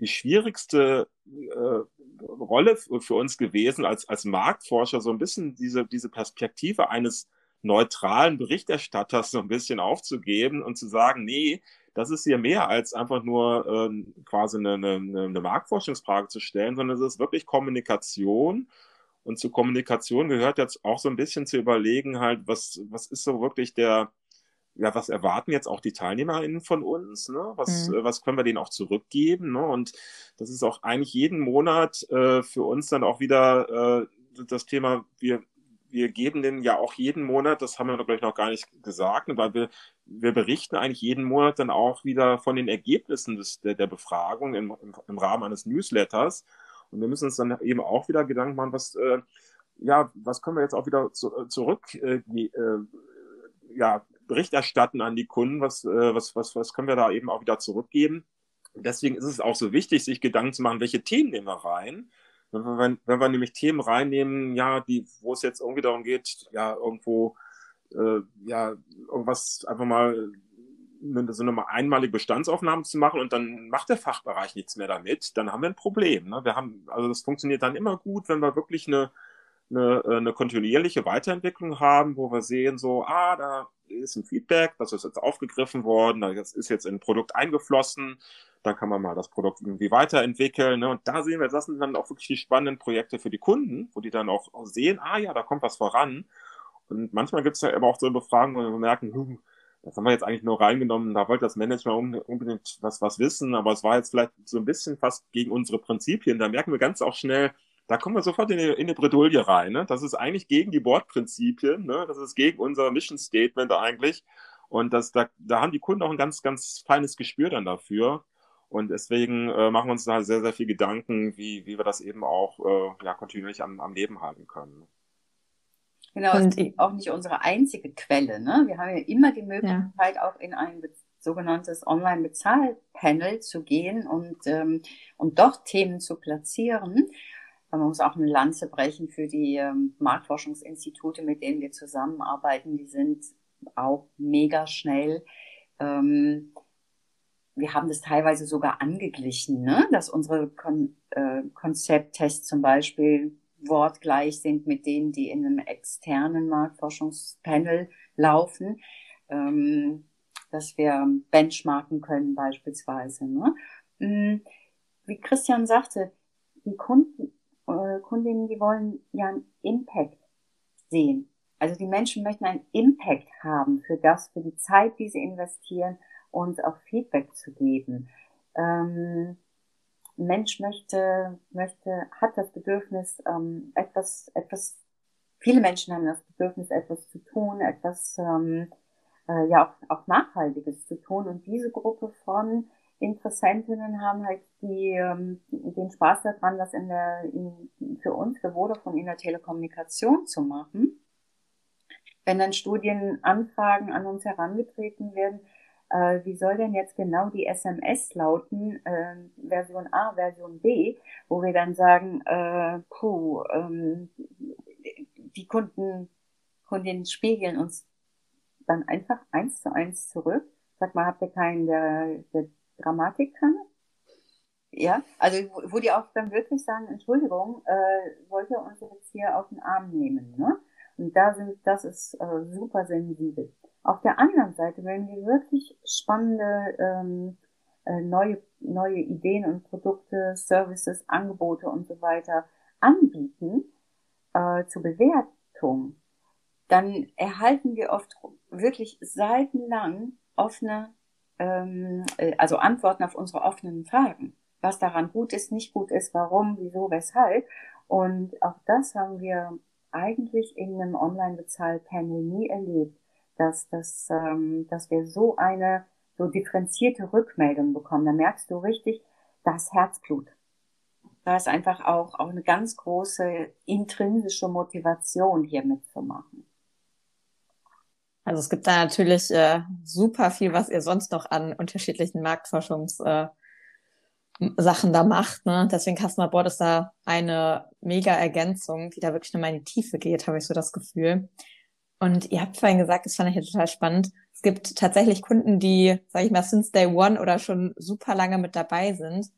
die schwierigste äh, Rolle für uns gewesen, als, als Marktforscher so ein bisschen diese, diese Perspektive eines neutralen Berichterstatters so ein bisschen aufzugeben und zu sagen, nee, das ist hier mehr als einfach nur ähm, quasi eine, eine, eine Marktforschungsfrage zu stellen, sondern es ist wirklich Kommunikation. Und zu Kommunikation gehört jetzt auch so ein bisschen zu überlegen, halt, was, was ist so wirklich der, ja, was erwarten jetzt auch die TeilnehmerInnen von uns? Ne? Was, mhm. äh, was können wir denen auch zurückgeben? Ne? Und das ist auch eigentlich jeden Monat äh, für uns dann auch wieder äh, das Thema, wir, wir geben denen ja auch jeden Monat, das haben wir glaube ich noch gar nicht gesagt, ne? weil wir, wir berichten eigentlich jeden Monat dann auch wieder von den Ergebnissen des, der, der Befragung im, im, im Rahmen eines Newsletters. Und wir müssen uns dann eben auch wieder Gedanken machen, was, äh, ja, was können wir jetzt auch wieder zu, äh, zurück, äh, äh, ja, Bericht erstatten an die Kunden, was, äh, was, was, was können wir da eben auch wieder zurückgeben. deswegen ist es auch so wichtig, sich Gedanken zu machen, welche Themen nehmen wir rein. Wenn wir, wenn, wenn wir nämlich Themen reinnehmen, ja, die, wo es jetzt irgendwie darum geht, ja, irgendwo, äh, ja, irgendwas einfach mal so eine einmalige Bestandsaufnahme zu machen und dann macht der Fachbereich nichts mehr damit, dann haben wir ein Problem. Ne? Wir haben, also das funktioniert dann immer gut, wenn wir wirklich eine, eine, eine kontinuierliche Weiterentwicklung haben, wo wir sehen, so, ah, da ist ein Feedback, das ist jetzt aufgegriffen worden, das ist jetzt in ein Produkt eingeflossen, dann kann man mal das Produkt irgendwie weiterentwickeln. Ne? Und da sehen wir, das sind dann auch wirklich die spannenden Projekte für die Kunden, wo die dann auch, sehen, ah ja, da kommt was voran. Und manchmal gibt es ja aber auch so Befragungen, wo wir merken, hm, das haben wir jetzt eigentlich nur reingenommen, da wollte das Management unbedingt was, was wissen, aber es war jetzt vielleicht so ein bisschen fast gegen unsere Prinzipien. Da merken wir ganz auch schnell, da kommen wir sofort in eine, in eine Bredouille rein. Ne? Das ist eigentlich gegen die Bordprinzipien, ne? das ist gegen unser Mission Statement eigentlich. Und das, da, da haben die Kunden auch ein ganz, ganz feines Gespür dann dafür. Und deswegen äh, machen wir uns da sehr, sehr viel Gedanken, wie, wie wir das eben auch äh, ja, kontinuierlich am, am Leben halten können. Genau, und ist auch nicht unsere einzige Quelle. Ne? Wir haben ja immer die Möglichkeit, ja. auch in ein sogenanntes Online-Bezahlpanel zu gehen und, ähm, und dort Themen zu platzieren. Man muss auch eine Lanze brechen für die ähm, Marktforschungsinstitute, mit denen wir zusammenarbeiten. Die sind auch mega schnell. Ähm, wir haben das teilweise sogar angeglichen, ne? dass unsere Kon äh, Konzepttests zum Beispiel wortgleich sind mit denen, die in einem externen Marktforschungspanel laufen, ähm, dass wir benchmarken können beispielsweise. Ne? Mm, wie Christian sagte, die Kunden, äh, Kundinnen, die wollen ja einen Impact sehen. Also die Menschen möchten einen Impact haben für das, für die Zeit, die sie investieren, uns auch Feedback zu geben. Ähm, Mensch möchte, möchte, hat das Bedürfnis, ähm, etwas, etwas, viele Menschen haben das Bedürfnis, etwas zu tun, etwas, ähm, äh, ja, auch, auch Nachhaltiges zu tun. Und diese Gruppe von Interessentinnen haben halt die, ähm, den Spaß daran, das in der, in, für uns, für Vodafone in der Telekommunikation zu machen. Wenn dann Studienanfragen an uns herangetreten werden, äh, wie soll denn jetzt genau die SMS lauten, äh, Version A, Version B, wo wir dann sagen, äh, puh, ähm, die Kunden, Kundinnen spiegeln uns dann einfach eins zu eins zurück. Sag mal, habt ihr keinen, der, der Grammatik kann? Ja, also wo die auch dann wirklich sagen, Entschuldigung, äh, wollt ihr uns jetzt hier auf den Arm nehmen, ne? Und da sind, das ist äh, super sensibel. Auf der anderen Seite, wenn wir wirklich spannende ähm, äh, neue, neue Ideen und Produkte, Services, Angebote und so weiter anbieten äh, zur Bewertung, dann erhalten wir oft wirklich seitenlang offene, ähm, äh, also Antworten auf unsere offenen Fragen. Was daran gut ist, nicht gut ist, warum, wieso, weshalb. Und auch das haben wir eigentlich in einem Online-Bezahl-Panel nie erlebt dass, dass, ähm, dass wir so eine so differenzierte Rückmeldung bekommen. Da merkst du richtig das Herzblut. Da ist einfach auch, auch eine ganz große intrinsische Motivation, hier mitzumachen. Also es gibt da natürlich äh, super viel, was ihr sonst noch an unterschiedlichen Marktforschungssachen äh, da macht. Ne? Deswegen Customer Board ist da eine mega Ergänzung, die da wirklich nochmal in die Tiefe geht, habe ich so das Gefühl. Und ihr habt vorhin gesagt, das fand ich ja total spannend. Es gibt tatsächlich Kunden, die, sage ich mal, since day one oder schon super lange mit dabei sind.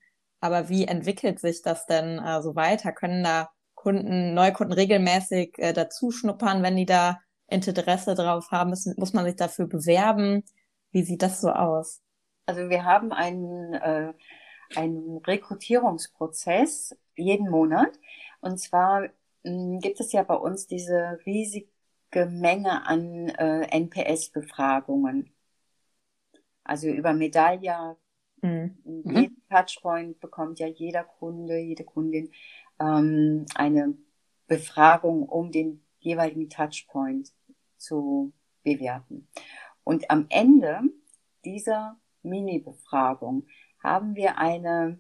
Aber wie entwickelt sich das denn äh, so weiter? Können da Kunden, Neukunden regelmäßig äh, dazu schnuppern, wenn die da Interesse drauf haben? Müssen, muss man sich dafür bewerben? Wie sieht das so aus? Also wir haben einen, äh, einen Rekrutierungsprozess jeden Monat. Und zwar mh, hm, gibt es ja bei uns diese riesig Menge an äh, NPS-Befragungen. Also über Medailla, mhm. jeden Touchpoint bekommt ja jeder Kunde, jede Kundin ähm, eine Befragung, um den jeweiligen Touchpoint zu bewerten. Und am Ende dieser Mini-Befragung haben wir eine,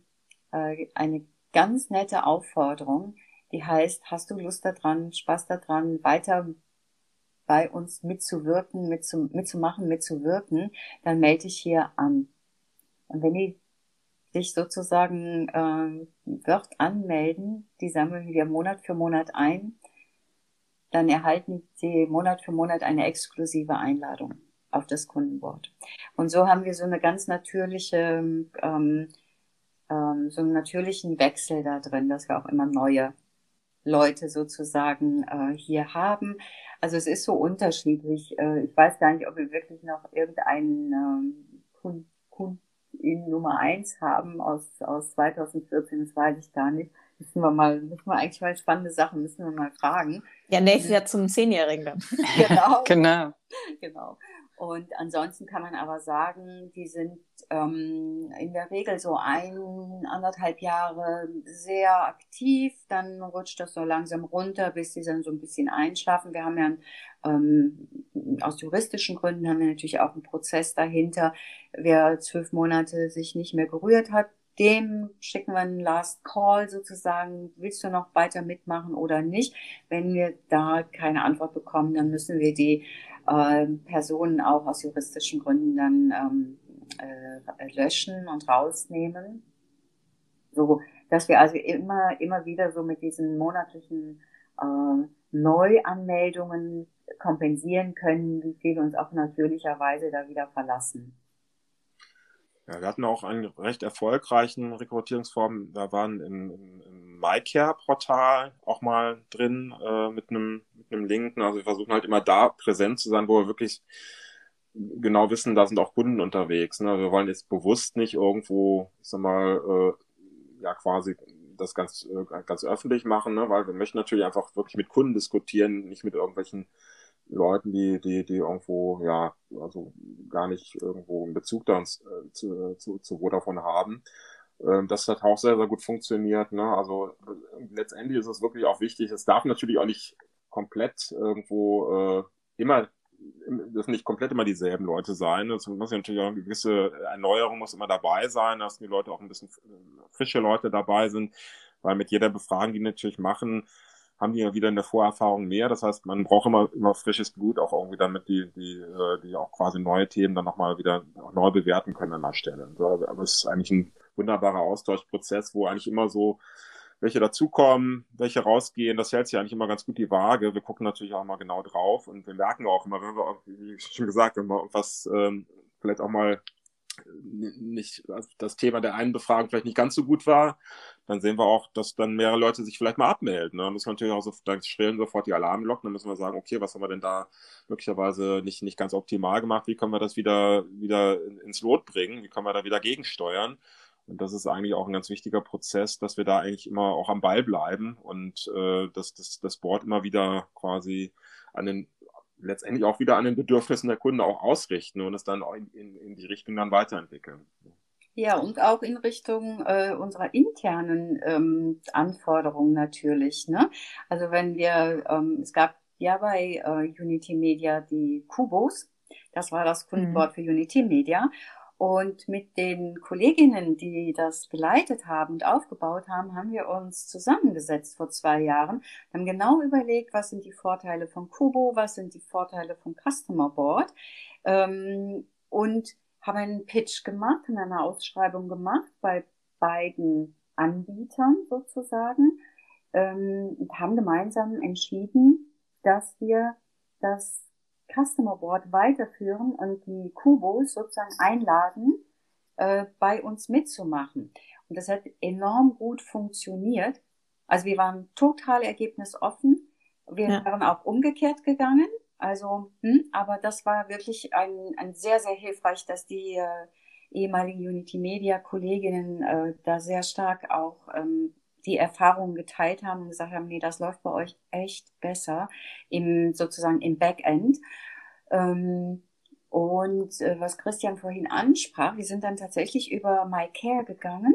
äh, eine ganz nette Aufforderung, die heißt, hast du Lust daran, Spaß daran, weiter bei uns mitzuwirken, mitzu, mitzumachen, mitzuwirken, dann melde dich hier an. Und wenn die sich sozusagen äh, wird anmelden, die sammeln wir Monat für Monat ein, dann erhalten sie Monat für Monat eine exklusive Einladung auf das Kundenboard. Und so haben wir so eine ganz natürliche, ähm, ähm, so einen natürlichen Wechsel da drin, dass wir auch immer neue Leute sozusagen äh, hier haben. Also es ist so unterschiedlich. Äh, ich weiß gar nicht, ob wir wirklich noch irgendeinen ähm, Kund, Kundin Nummer eins haben aus, aus 2014, das weiß ich gar nicht. Müssen wir mal, müssen wir eigentlich mal spannende Sachen, müssen wir mal fragen. Ja, nächstes Jahr zum Zehnjährigen dann. genau. genau. Genau. Und ansonsten kann man aber sagen, die sind ähm, in der Regel so ein, anderthalb Jahre sehr aktiv, dann rutscht das so langsam runter, bis sie dann so ein bisschen einschlafen. Wir haben ja ähm, aus juristischen Gründen haben wir natürlich auch einen Prozess dahinter. Wer zwölf Monate sich nicht mehr gerührt hat, dem schicken wir einen Last Call sozusagen. Willst du noch weiter mitmachen oder nicht? Wenn wir da keine Antwort bekommen, dann müssen wir die äh, Personen auch aus juristischen Gründen dann ähm, äh, löschen und rausnehmen. So, dass wir also immer, immer wieder so mit diesen monatlichen äh, Neuanmeldungen kompensieren können, wie viele uns auch natürlicherweise da wieder verlassen. Ja, wir hatten auch einen recht erfolgreichen Rekrutierungsform. Da waren im, im, im MyCare-Portal auch mal drin äh, mit einem mit einem Link. Also wir versuchen halt immer da präsent zu sein, wo wir wirklich genau wissen, da sind auch Kunden unterwegs. Ne? Wir wollen jetzt bewusst nicht irgendwo, ich sag mal, äh, ja quasi das ganz, äh, ganz öffentlich machen, ne? weil wir möchten natürlich einfach wirklich mit Kunden diskutieren, nicht mit irgendwelchen Leuten, die, die, die irgendwo, ja, also gar nicht irgendwo einen Bezug da uns, äh, zu, zu, zu Vodafone haben. Ähm, das hat auch sehr, sehr gut funktioniert. Ne? Also letztendlich ist es wirklich auch wichtig, es darf natürlich auch nicht komplett irgendwo äh, immer dürfen nicht komplett immer dieselben Leute sein. Es muss ja natürlich auch eine gewisse Erneuerung muss immer dabei sein, dass die Leute auch ein bisschen frische Leute dabei sind, weil mit jeder Befragung, die natürlich machen, haben die ja wieder eine Vorerfahrung mehr. Das heißt, man braucht immer, immer frisches Blut, auch irgendwie damit die, die, äh, die auch quasi neue Themen dann nochmal wieder neu bewerten können an der Stelle. Aber es ist eigentlich ein wunderbarer Austauschprozess, wo eigentlich immer so welche dazukommen, welche rausgehen, das hält sich eigentlich immer ganz gut die Waage. Wir gucken natürlich auch mal genau drauf und wir merken auch immer, wenn wir, wie schon gesagt, wenn wir irgendwas ähm, vielleicht auch mal nicht das Thema der einen Befragung vielleicht nicht ganz so gut war, dann sehen wir auch, dass dann mehrere Leute sich vielleicht mal abmelden. Ne? Dann müssen wir natürlich auch so, dann schrillen sofort die Alarmglocken, dann müssen wir sagen, okay, was haben wir denn da möglicherweise nicht, nicht ganz optimal gemacht, wie können wir das wieder, wieder ins Lot bringen, wie können wir da wieder gegensteuern. Und das ist eigentlich auch ein ganz wichtiger Prozess, dass wir da eigentlich immer auch am Ball bleiben und äh, dass das, das Board immer wieder quasi an den letztendlich auch wieder an den Bedürfnissen der Kunden auch ausrichten und es dann auch in, in, in die Richtung dann weiterentwickeln. Ja, und auch in Richtung äh, unserer internen ähm, Anforderungen natürlich. Ne? Also wenn wir, ähm, es gab ja bei äh, Unity Media die Kubos, das war das Kundenwort mhm. für Unity Media. Und mit den Kolleginnen, die das geleitet haben und aufgebaut haben, haben wir uns zusammengesetzt vor zwei Jahren, haben genau überlegt, was sind die Vorteile von Kubo, was sind die Vorteile von Customer Board. Ähm, und haben einen Pitch gemacht, haben eine Ausschreibung gemacht bei beiden Anbietern sozusagen. Ähm, und haben gemeinsam entschieden, dass wir das Customer Board weiterführen und die Kubos sozusagen einladen, äh, bei uns mitzumachen. Und das hat enorm gut funktioniert. Also wir waren total ergebnisoffen. Wir ja. waren auch umgekehrt gegangen. Also, hm, aber das war wirklich ein, ein sehr, sehr hilfreich, dass die äh, ehemaligen Unity Media Kolleginnen äh, da sehr stark auch ähm, die Erfahrungen geteilt haben und gesagt haben, nee, das läuft bei euch echt besser im sozusagen im Backend. Ähm, und äh, was Christian vorhin ansprach, wir sind dann tatsächlich über MyCare gegangen,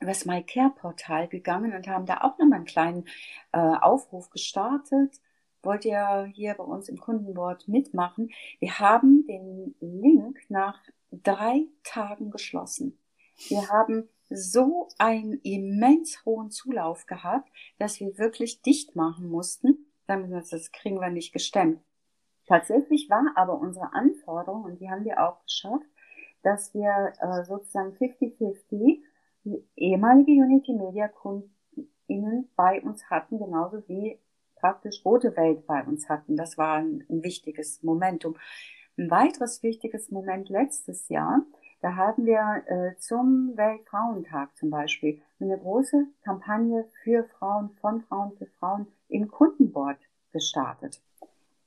über das MyCare-Portal gegangen und haben da auch nochmal einen kleinen äh, Aufruf gestartet. Wollt ihr hier bei uns im Kundenboard mitmachen? Wir haben den Link nach drei Tagen geschlossen. Wir haben so einen immens hohen Zulauf gehabt, dass wir wirklich dicht machen mussten. Damit das kriegen wir nicht gestemmt. Tatsächlich war aber unsere Anforderung, und die haben wir auch geschafft, dass wir äh, sozusagen 50-50 die ehemalige Unity Media KundInnen bei uns hatten, genauso wie praktisch Rote Welt bei uns hatten. Das war ein, ein wichtiges Momentum. Ein weiteres wichtiges Moment letztes Jahr da haben wir äh, zum Weltfrauentag zum Beispiel eine große Kampagne für Frauen, von Frauen für Frauen im Kundenboard gestartet.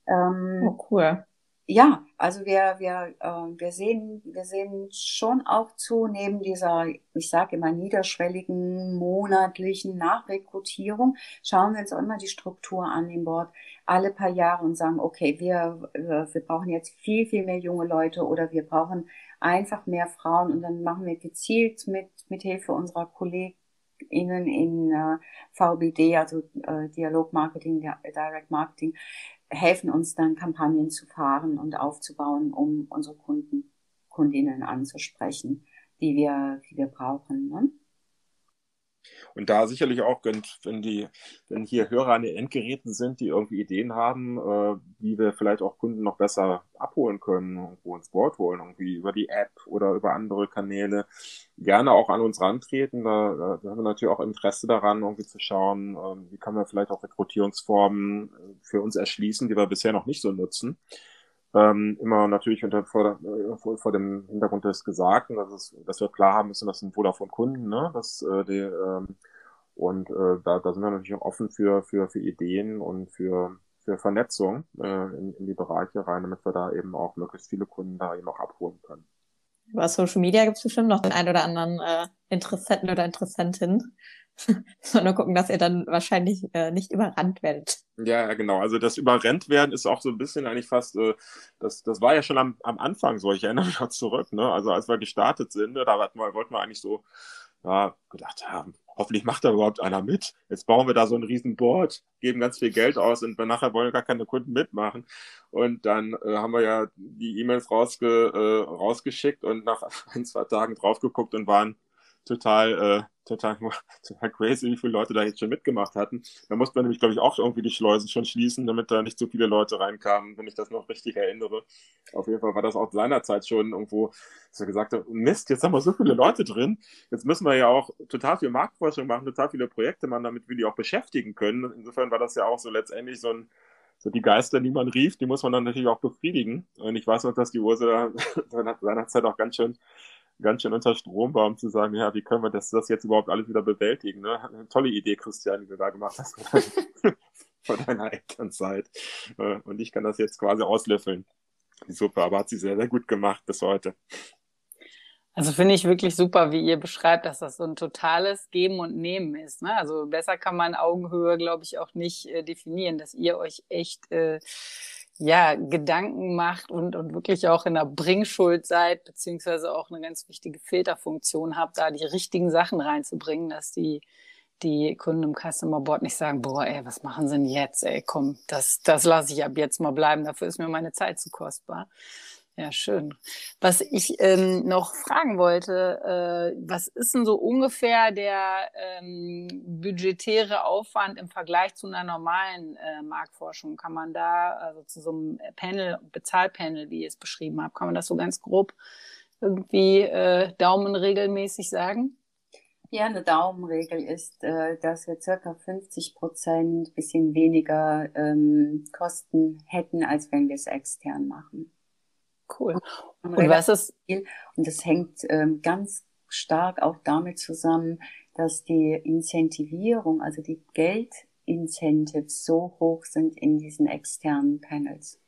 Ähm, oh, cool. Ja, also wir, wir, äh, wir, sehen, wir sehen schon auch zu, neben dieser, ich sage immer, niederschwelligen monatlichen Nachrekrutierung, schauen wir uns auch immer die Struktur an im Board. alle paar Jahre und sagen, okay, wir, wir brauchen jetzt viel, viel mehr junge Leute oder wir brauchen einfach mehr Frauen und dann machen wir gezielt mit, mit Hilfe unserer KollegInnen in äh, VBD, also äh, Dialog Marketing, Direct Marketing, helfen uns dann Kampagnen zu fahren und aufzubauen, um unsere Kunden, Kundinnen anzusprechen, die wir, die wir brauchen. Ne? Und da sicherlich auch, wenn die, wenn hier Hörer an den Endgeräten sind, die irgendwie Ideen haben, äh, wie wir vielleicht auch Kunden noch besser abholen können, irgendwo ins Board holen, irgendwie über die App oder über andere Kanäle, gerne auch an uns rantreten. Da, da haben wir natürlich auch Interesse daran, irgendwie zu schauen, äh, wie können wir vielleicht auch Rekrutierungsformen äh, für uns erschließen, die wir bisher noch nicht so nutzen. Ähm, immer natürlich unter, vor, vor, vor, dem Hintergrund des Gesagten, dass, es, dass wir klar haben müssen, das sind Vodafone-Kunden, ne? dass, äh, die, ähm, und äh, da, da sind wir natürlich auch offen für, für, für Ideen und für, für Vernetzung äh, in, in die Bereiche rein, damit wir da eben auch möglichst viele Kunden da eben auch abholen können. Über Social Media gibt es bestimmt noch den einen oder anderen äh, Interessenten oder Interessentin, nur gucken, dass ihr dann wahrscheinlich äh, nicht überrannt werdet. Ja, genau. Also das Überrennt werden ist auch so ein bisschen eigentlich fast, äh, das, das war ja schon am, am Anfang so, ich erinnere mich auch zurück, ne? Also als wir gestartet sind, ne, da wollten wir, wollten wir eigentlich so, ja, gedacht haben, hoffentlich macht da überhaupt einer mit. Jetzt bauen wir da so ein riesen Board, geben ganz viel Geld aus und nachher wollen gar keine Kunden mitmachen. Und dann äh, haben wir ja die E-Mails rausge, äh, rausgeschickt und nach ein, zwei Tagen drauf geguckt und waren total, äh, total, total crazy, wie viele Leute da jetzt schon mitgemacht hatten. Da musste man nämlich, glaube ich, auch irgendwie die Schleusen schon schließen, damit da nicht so viele Leute reinkamen, wenn ich das noch richtig erinnere. Auf jeden Fall war das auch seinerzeit schon irgendwo, dass wir gesagt haben, Mist, jetzt haben wir so viele Leute drin, jetzt müssen wir ja auch total viel Marktforschung machen, total viele Projekte machen, damit wir die auch beschäftigen können. Insofern war das ja auch so letztendlich so ein so die Geister, die man rief, die muss man dann natürlich auch befriedigen. Und ich weiß noch, dass die Ursula seinerzeit auch ganz schön ganz schön unter Strom war, um zu sagen, ja, wie können wir das, das jetzt überhaupt alles wieder bewältigen? Ne? Eine tolle Idee, Christian, die du da gemacht hast von deiner Elternzeit. Äh, und ich kann das jetzt quasi auslöffeln. Die Suppe, aber hat sie sehr, sehr gut gemacht bis heute. Also finde ich wirklich super, wie ihr beschreibt, dass das so ein totales Geben und Nehmen ist. Ne? Also besser kann man Augenhöhe, glaube ich, auch nicht äh, definieren, dass ihr euch echt äh, ja, Gedanken macht und, und wirklich auch in der Bringschuld seid, beziehungsweise auch eine ganz wichtige Filterfunktion habt, da die richtigen Sachen reinzubringen, dass die, die Kunden im Customer Board nicht sagen, boah, ey, was machen sie denn jetzt? Ey, komm, das, das lasse ich ab jetzt mal bleiben, dafür ist mir meine Zeit zu kostbar. Ja, schön. Was ich ähm, noch fragen wollte, äh, was ist denn so ungefähr der ähm, budgetäre Aufwand im Vergleich zu einer normalen äh, Marktforschung? Kann man da, also zu so einem Panel, Bezahlpanel, wie ihr es beschrieben habt, kann man das so ganz grob irgendwie äh, daumenregelmäßig sagen? Ja, eine Daumenregel ist, äh, dass wir circa 50 Prozent bisschen weniger ähm, Kosten hätten, als wenn wir es extern machen. Cool. Und, was ist? Und das hängt ähm, ganz stark auch damit zusammen, dass die Incentivierung, also die Geldincentives so hoch sind in diesen externen Panels.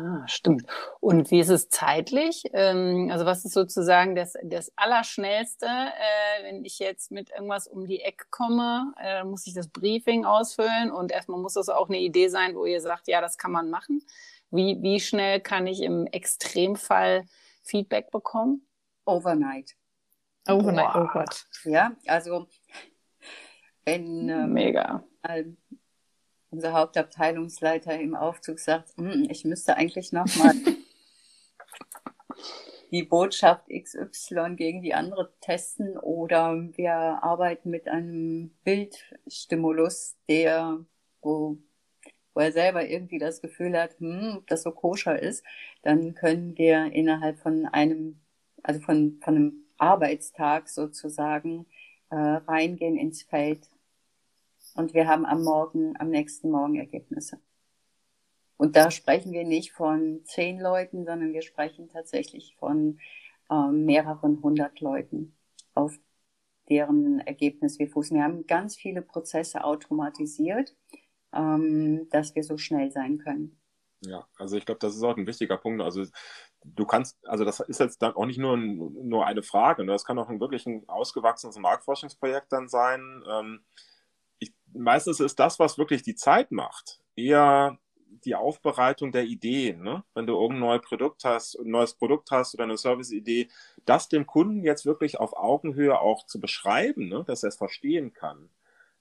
Ah, stimmt. Und wie ist es zeitlich? Ähm, also was ist sozusagen das, das Allerschnellste, äh, wenn ich jetzt mit irgendwas um die Ecke komme, äh, muss ich das Briefing ausfüllen und erstmal muss das auch eine Idee sein, wo ihr sagt, ja, das kann man machen. Wie, wie schnell kann ich im Extremfall Feedback bekommen? Overnight. Overnight, oh Gott. Ja, also wenn ähm, Mega. unser Hauptabteilungsleiter im Aufzug sagt, hm, ich müsste eigentlich nochmal die Botschaft XY gegen die andere testen oder wir arbeiten mit einem Bildstimulus, der, wo wo er selber irgendwie das Gefühl hat, hm, ob das so koscher ist, dann können wir innerhalb von einem, also von, von einem Arbeitstag sozusagen äh, reingehen ins Feld. Und wir haben am Morgen, am nächsten Morgen Ergebnisse. Und da sprechen wir nicht von zehn Leuten, sondern wir sprechen tatsächlich von ähm, mehreren hundert Leuten, auf deren Ergebnis wir fußen. Wir haben ganz viele Prozesse automatisiert ähm, dass wir so schnell sein können. Ja, also ich glaube, das ist auch ein wichtiger Punkt. Also du kannst, also das ist jetzt dann auch nicht nur, nur eine Frage, ne? das kann auch ein wirklich ein ausgewachsenes Marktforschungsprojekt dann sein. Ähm, ich, meistens ist das, was wirklich die Zeit macht, eher die Aufbereitung der Ideen, ne? wenn du irgendein neues Produkt hast, ein neues Produkt hast oder eine Serviceidee, das dem Kunden jetzt wirklich auf Augenhöhe auch zu beschreiben, ne? dass er es verstehen kann.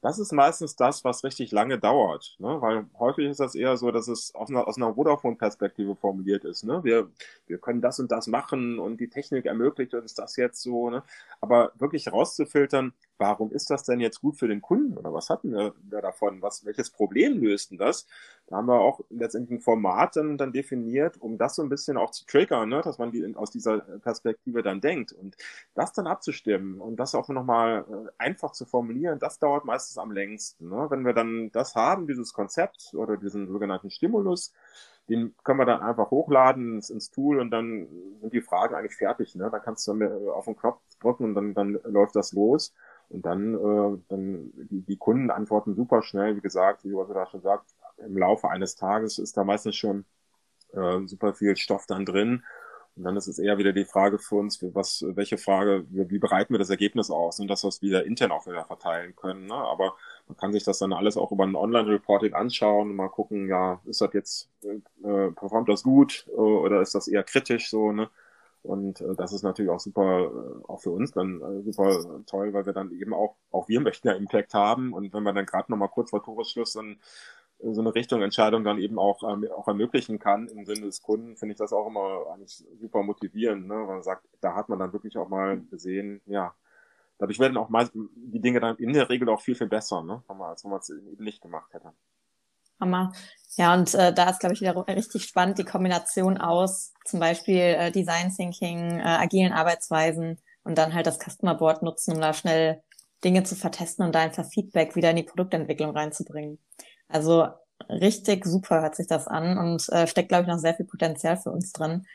Das ist meistens das, was richtig lange dauert, ne? weil häufig ist das eher so, dass es aus einer, aus einer Vodafone-Perspektive formuliert ist. Ne? Wir, wir können das und das machen und die Technik ermöglicht uns das jetzt so. Ne? Aber wirklich rauszufiltern, warum ist das denn jetzt gut für den Kunden oder was hatten wir, davon? Was, welches Problem löst denn das? Da haben wir auch letztendlich ein Format dann, dann definiert, um das so ein bisschen auch zu triggern, ne? dass man die aus dieser Perspektive dann denkt und das dann abzustimmen und das auch nochmal äh, einfach zu formulieren, das dauert meistens am längsten. Ne? Wenn wir dann das haben, dieses Konzept oder diesen sogenannten Stimulus, den können wir dann einfach hochladen ins, ins, Tool und dann sind die Fragen eigentlich fertig. Ne? Dann kannst du äh, auf den Knopf drücken und dann, dann läuft das los. Und dann, äh, dann die, die Kunden antworten super schnell, wie gesagt, wie Ursula schon sagt, im Laufe eines Tages ist da meistens schon äh, super viel Stoff dann drin. Und dann ist es eher wieder die Frage für uns, was, welche Frage, wie, bereiten wir das Ergebnis aus und dass wir es wieder intern auch wieder verteilen können. Ne? Aber man kann sich das dann alles auch über ein Online-Reporting anschauen und mal gucken, ja, ist das jetzt, äh, performt das gut äh, oder ist das eher kritisch so, ne? Und äh, das ist natürlich auch super, äh, auch für uns dann äh, super toll, weil wir dann eben auch, auch wir möchten ja Impact haben. Und wenn man dann gerade nochmal kurz vor Toresschluss dann so eine Richtung Entscheidung dann eben auch, ähm, auch ermöglichen kann im Sinne des Kunden, finde ich das auch immer eigentlich super motivierend, ne? weil man sagt, da hat man dann wirklich auch mal gesehen, ja, dadurch werden auch meist die Dinge dann in der Regel auch viel, viel besser, ne? als wenn man es eben nicht gemacht hätte. Hammer. Ja, und äh, da ist, glaube ich, wieder richtig spannend die Kombination aus zum Beispiel äh, Design Thinking, äh, agilen Arbeitsweisen und dann halt das Customer Board nutzen, um da schnell Dinge zu vertesten und da einfach Feedback wieder in die Produktentwicklung reinzubringen. Also richtig super hört sich das an und äh, steckt, glaube ich, noch sehr viel Potenzial für uns drin.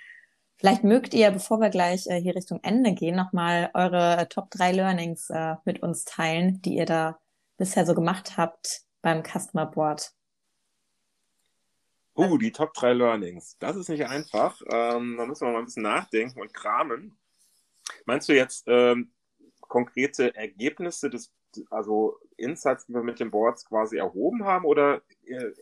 Vielleicht mögt ihr, bevor wir gleich äh, hier Richtung Ende gehen, nochmal eure äh, Top 3 Learnings äh, mit uns teilen, die ihr da bisher so gemacht habt beim Customer Board. Uh, die Top 3 Learnings. Das ist nicht einfach. Ähm, da müssen wir mal ein bisschen nachdenken und kramen. Meinst du jetzt ähm, konkrete Ergebnisse des, also Insights, die wir mit den Boards quasi erhoben haben oder äh,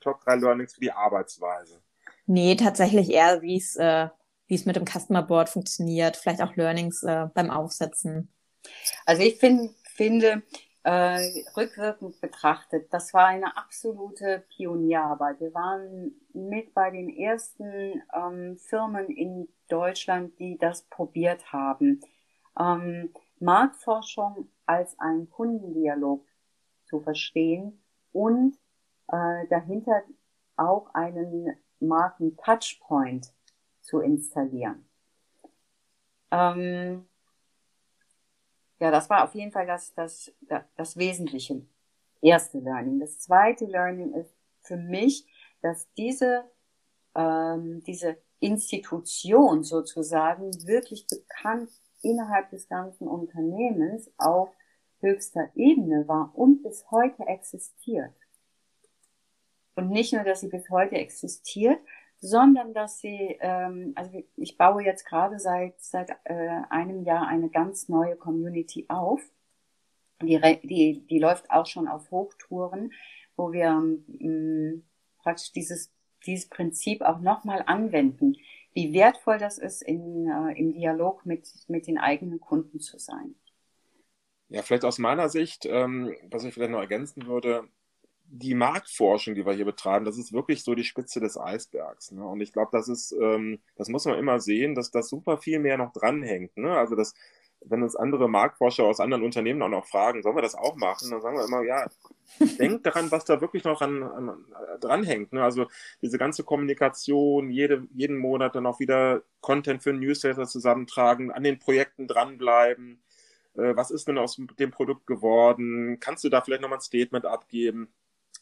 Top 3 Learnings für die Arbeitsweise? Nee, tatsächlich eher, wie es äh, wie es mit dem Customer Board funktioniert, vielleicht auch Learnings äh, beim Aufsetzen. Also ich find, finde, äh, rückwirkend betrachtet, das war eine absolute Pionierarbeit. Wir waren mit bei den ersten ähm, Firmen in Deutschland, die das probiert haben. Ähm, Marktforschung als einen Kundendialog zu verstehen und äh, dahinter auch einen Marken-Touchpoint zu installieren. Ähm, ja, das war auf jeden Fall das, das, das Wesentliche. Erste Learning. Das zweite Learning ist für mich, dass diese, ähm, diese Institution sozusagen wirklich bekannt innerhalb des ganzen Unternehmens auf höchster Ebene war und bis heute existiert. Und nicht nur, dass sie bis heute existiert, sondern dass sie, ähm, also ich baue jetzt gerade seit, seit äh, einem Jahr eine ganz neue Community auf. Die, die, die läuft auch schon auf Hochtouren, wo wir ähm, praktisch dieses, dieses Prinzip auch nochmal anwenden, wie wertvoll das ist, in, äh, im Dialog mit, mit den eigenen Kunden zu sein. Ja, vielleicht aus meiner Sicht, ähm, was ich vielleicht noch ergänzen würde, die Marktforschung, die wir hier betreiben, das ist wirklich so die Spitze des Eisbergs. Ne? Und ich glaube, das ist, ähm, das muss man immer sehen, dass das super viel mehr noch dranhängt. Ne? Also das, wenn uns andere Marktforscher aus anderen Unternehmen auch noch fragen, sollen wir das auch machen, dann sagen wir immer, ja, denkt daran, was da wirklich noch an, an, dranhängt. Ne? Also diese ganze Kommunikation, jede, jeden Monat dann auch wieder Content für Newsletter zusammentragen, an den Projekten dranbleiben. Äh, was ist denn aus dem Produkt geworden? Kannst du da vielleicht nochmal ein Statement abgeben?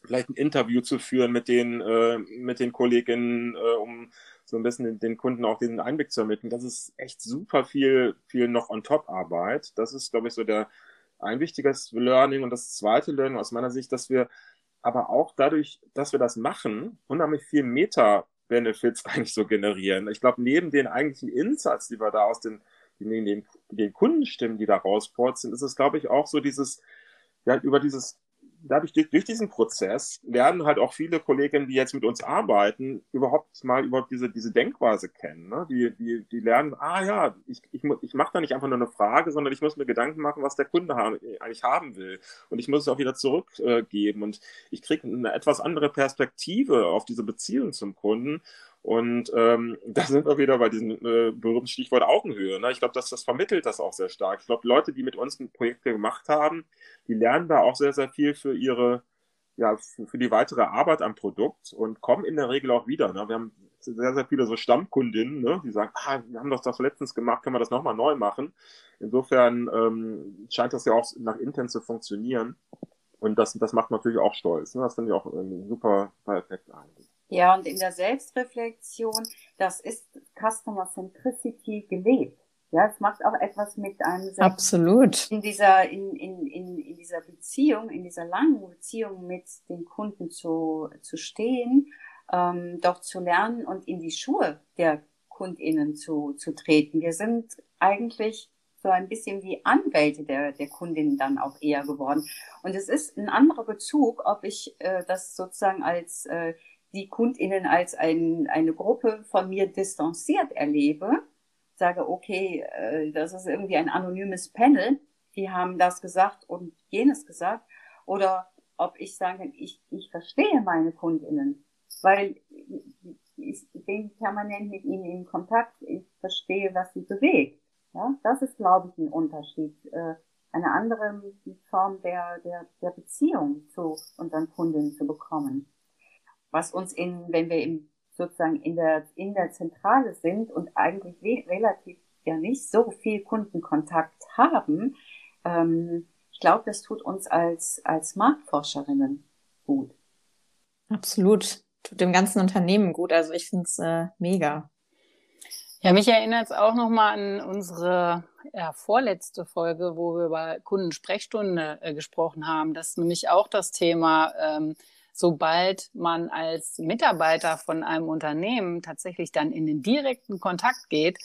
Vielleicht ein Interview zu führen mit den, äh, mit den Kolleginnen, äh, um so ein bisschen den, den, Kunden auch diesen Einblick zu ermitteln. Das ist echt super viel, viel noch on top Arbeit. Das ist, glaube ich, so der ein wichtiges Learning und das zweite Learning aus meiner Sicht, dass wir aber auch dadurch, dass wir das machen, unheimlich viel Meta-Benefits eigentlich so generieren. Ich glaube, neben den eigentlichen Insights, die wir da aus den, den, den, den Kundenstimmen, die da rausport ist es, glaube ich, auch so dieses, ja, über dieses dadurch, durch, durch diesen Prozess lernen halt auch viele Kolleginnen, die jetzt mit uns arbeiten, überhaupt mal überhaupt diese, diese Denkweise kennen. Ne? Die, die, die lernen, ah ja, ich, ich, ich mache da nicht einfach nur eine Frage, sondern ich muss mir Gedanken machen, was der Kunde haben, eigentlich haben will. Und ich muss es auch wieder zurückgeben. Äh, und ich kriege eine etwas andere Perspektive auf diese Beziehung zum Kunden. Und ähm, da sind wir wieder bei diesem äh, berühmten Stichwort Augenhöhe. Ne? Ich glaube, dass das vermittelt das auch sehr stark. Ich glaube, Leute, die mit uns ein Projekt gemacht haben, die lernen da auch sehr, sehr viel für ihre, ja, für, die weitere Arbeit am Produkt und kommen in der Regel auch wieder. Ne? Wir haben sehr, sehr viele so Stammkundinnen, ne? die sagen, ah, wir haben doch das letztens gemacht, können wir das nochmal neu machen. Insofern ähm, scheint das ja auch nach Intent zu funktionieren. Und das, das macht natürlich auch stolz. Ne? Das finde ich auch ein super Effekt eigentlich. Ja, und in der Selbstreflexion, das ist Customer Centricity gelebt. Ja, es macht auch etwas mit einem Absolut. in dieser, in, in, in, in dieser Beziehung, in dieser langen Beziehung mit den Kunden zu, zu stehen, ähm, doch zu lernen und in die Schuhe der KundInnen zu, zu treten. Wir sind eigentlich so ein bisschen wie Anwälte der, der Kundinnen dann auch eher geworden. Und es ist ein anderer Bezug, ob ich äh, das sozusagen als äh, die KundInnen als ein, eine Gruppe von mir distanziert erlebe, sage, okay, äh, das ist irgendwie ein anonymes Panel, die haben das gesagt und jenes gesagt, oder ob ich sage, ich, ich verstehe meine KundInnen, weil ich bin permanent mit ihnen in Kontakt, ich verstehe, was sie bewegt. Ja, das ist, glaube ich, ein Unterschied. Äh, eine andere Form der, der, der Beziehung zu unseren Kundinnen zu bekommen was uns in, wenn wir im, sozusagen in der, in der Zentrale sind und eigentlich relativ ja nicht so viel Kundenkontakt haben, ähm, ich glaube, das tut uns als, als Marktforscherinnen gut. Absolut. Tut dem ganzen Unternehmen gut. Also ich finde es äh, mega. Ja, mich erinnert es auch nochmal an unsere ja, vorletzte Folge, wo wir über Kundensprechstunde äh, gesprochen haben. Das ist nämlich auch das Thema, ähm, sobald man als Mitarbeiter von einem Unternehmen tatsächlich dann in den direkten Kontakt geht,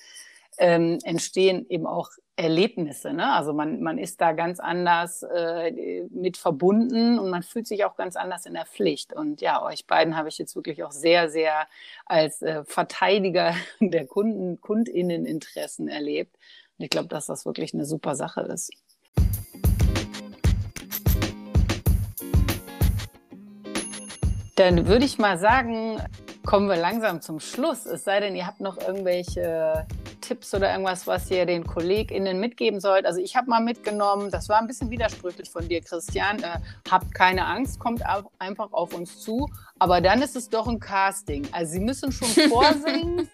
ähm, entstehen eben auch Erlebnisse. Ne? Also man, man ist da ganz anders äh, mit verbunden und man fühlt sich auch ganz anders in der Pflicht. Und ja, euch beiden habe ich jetzt wirklich auch sehr, sehr als äh, Verteidiger der Kunden, Kundinneninteressen erlebt. Und ich glaube, dass das wirklich eine super Sache ist. Dann würde ich mal sagen, kommen wir langsam zum Schluss. Es sei denn, ihr habt noch irgendwelche Tipps oder irgendwas, was ihr den KollegInnen mitgeben sollt. Also ich habe mal mitgenommen, das war ein bisschen widersprüchlich von dir, Christian. Äh, habt keine Angst, kommt einfach auf uns zu. Aber dann ist es doch ein Casting. Also sie müssen schon vorsingen,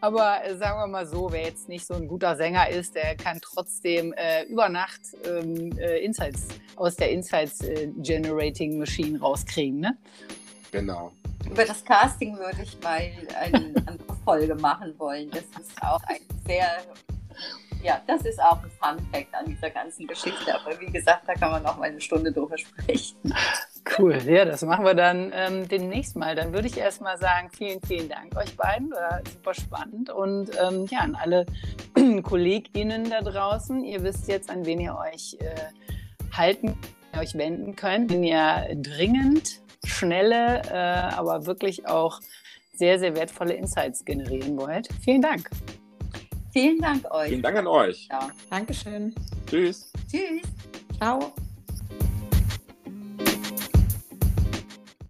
aber äh, sagen wir mal so, wer jetzt nicht so ein guter Sänger ist, der kann trotzdem äh, über Nacht ähm, äh, Insights aus der Insights äh, Generating Machine rauskriegen. Ne? Genau. Über das Casting würde ich mal eine andere Folge machen wollen. Das ist auch ein sehr, ja, das ist auch ein Fun Fact an dieser ganzen Geschichte. Aber wie gesagt, da kann man noch mal eine Stunde drüber sprechen. Cool, ja, das machen wir dann ähm, demnächst mal. Dann würde ich erstmal sagen, vielen, vielen Dank euch beiden. War super spannend. Und ähm, ja, an alle KollegInnen da draußen, ihr wisst jetzt, an wen ihr euch äh, halten, euch wenden könnt, wenn ihr dringend schnelle, äh, aber wirklich auch sehr, sehr wertvolle Insights generieren wollt. Vielen Dank. Vielen Dank euch. Vielen Dank an euch. Ja. Dankeschön. Tschüss. Tschüss. Ciao.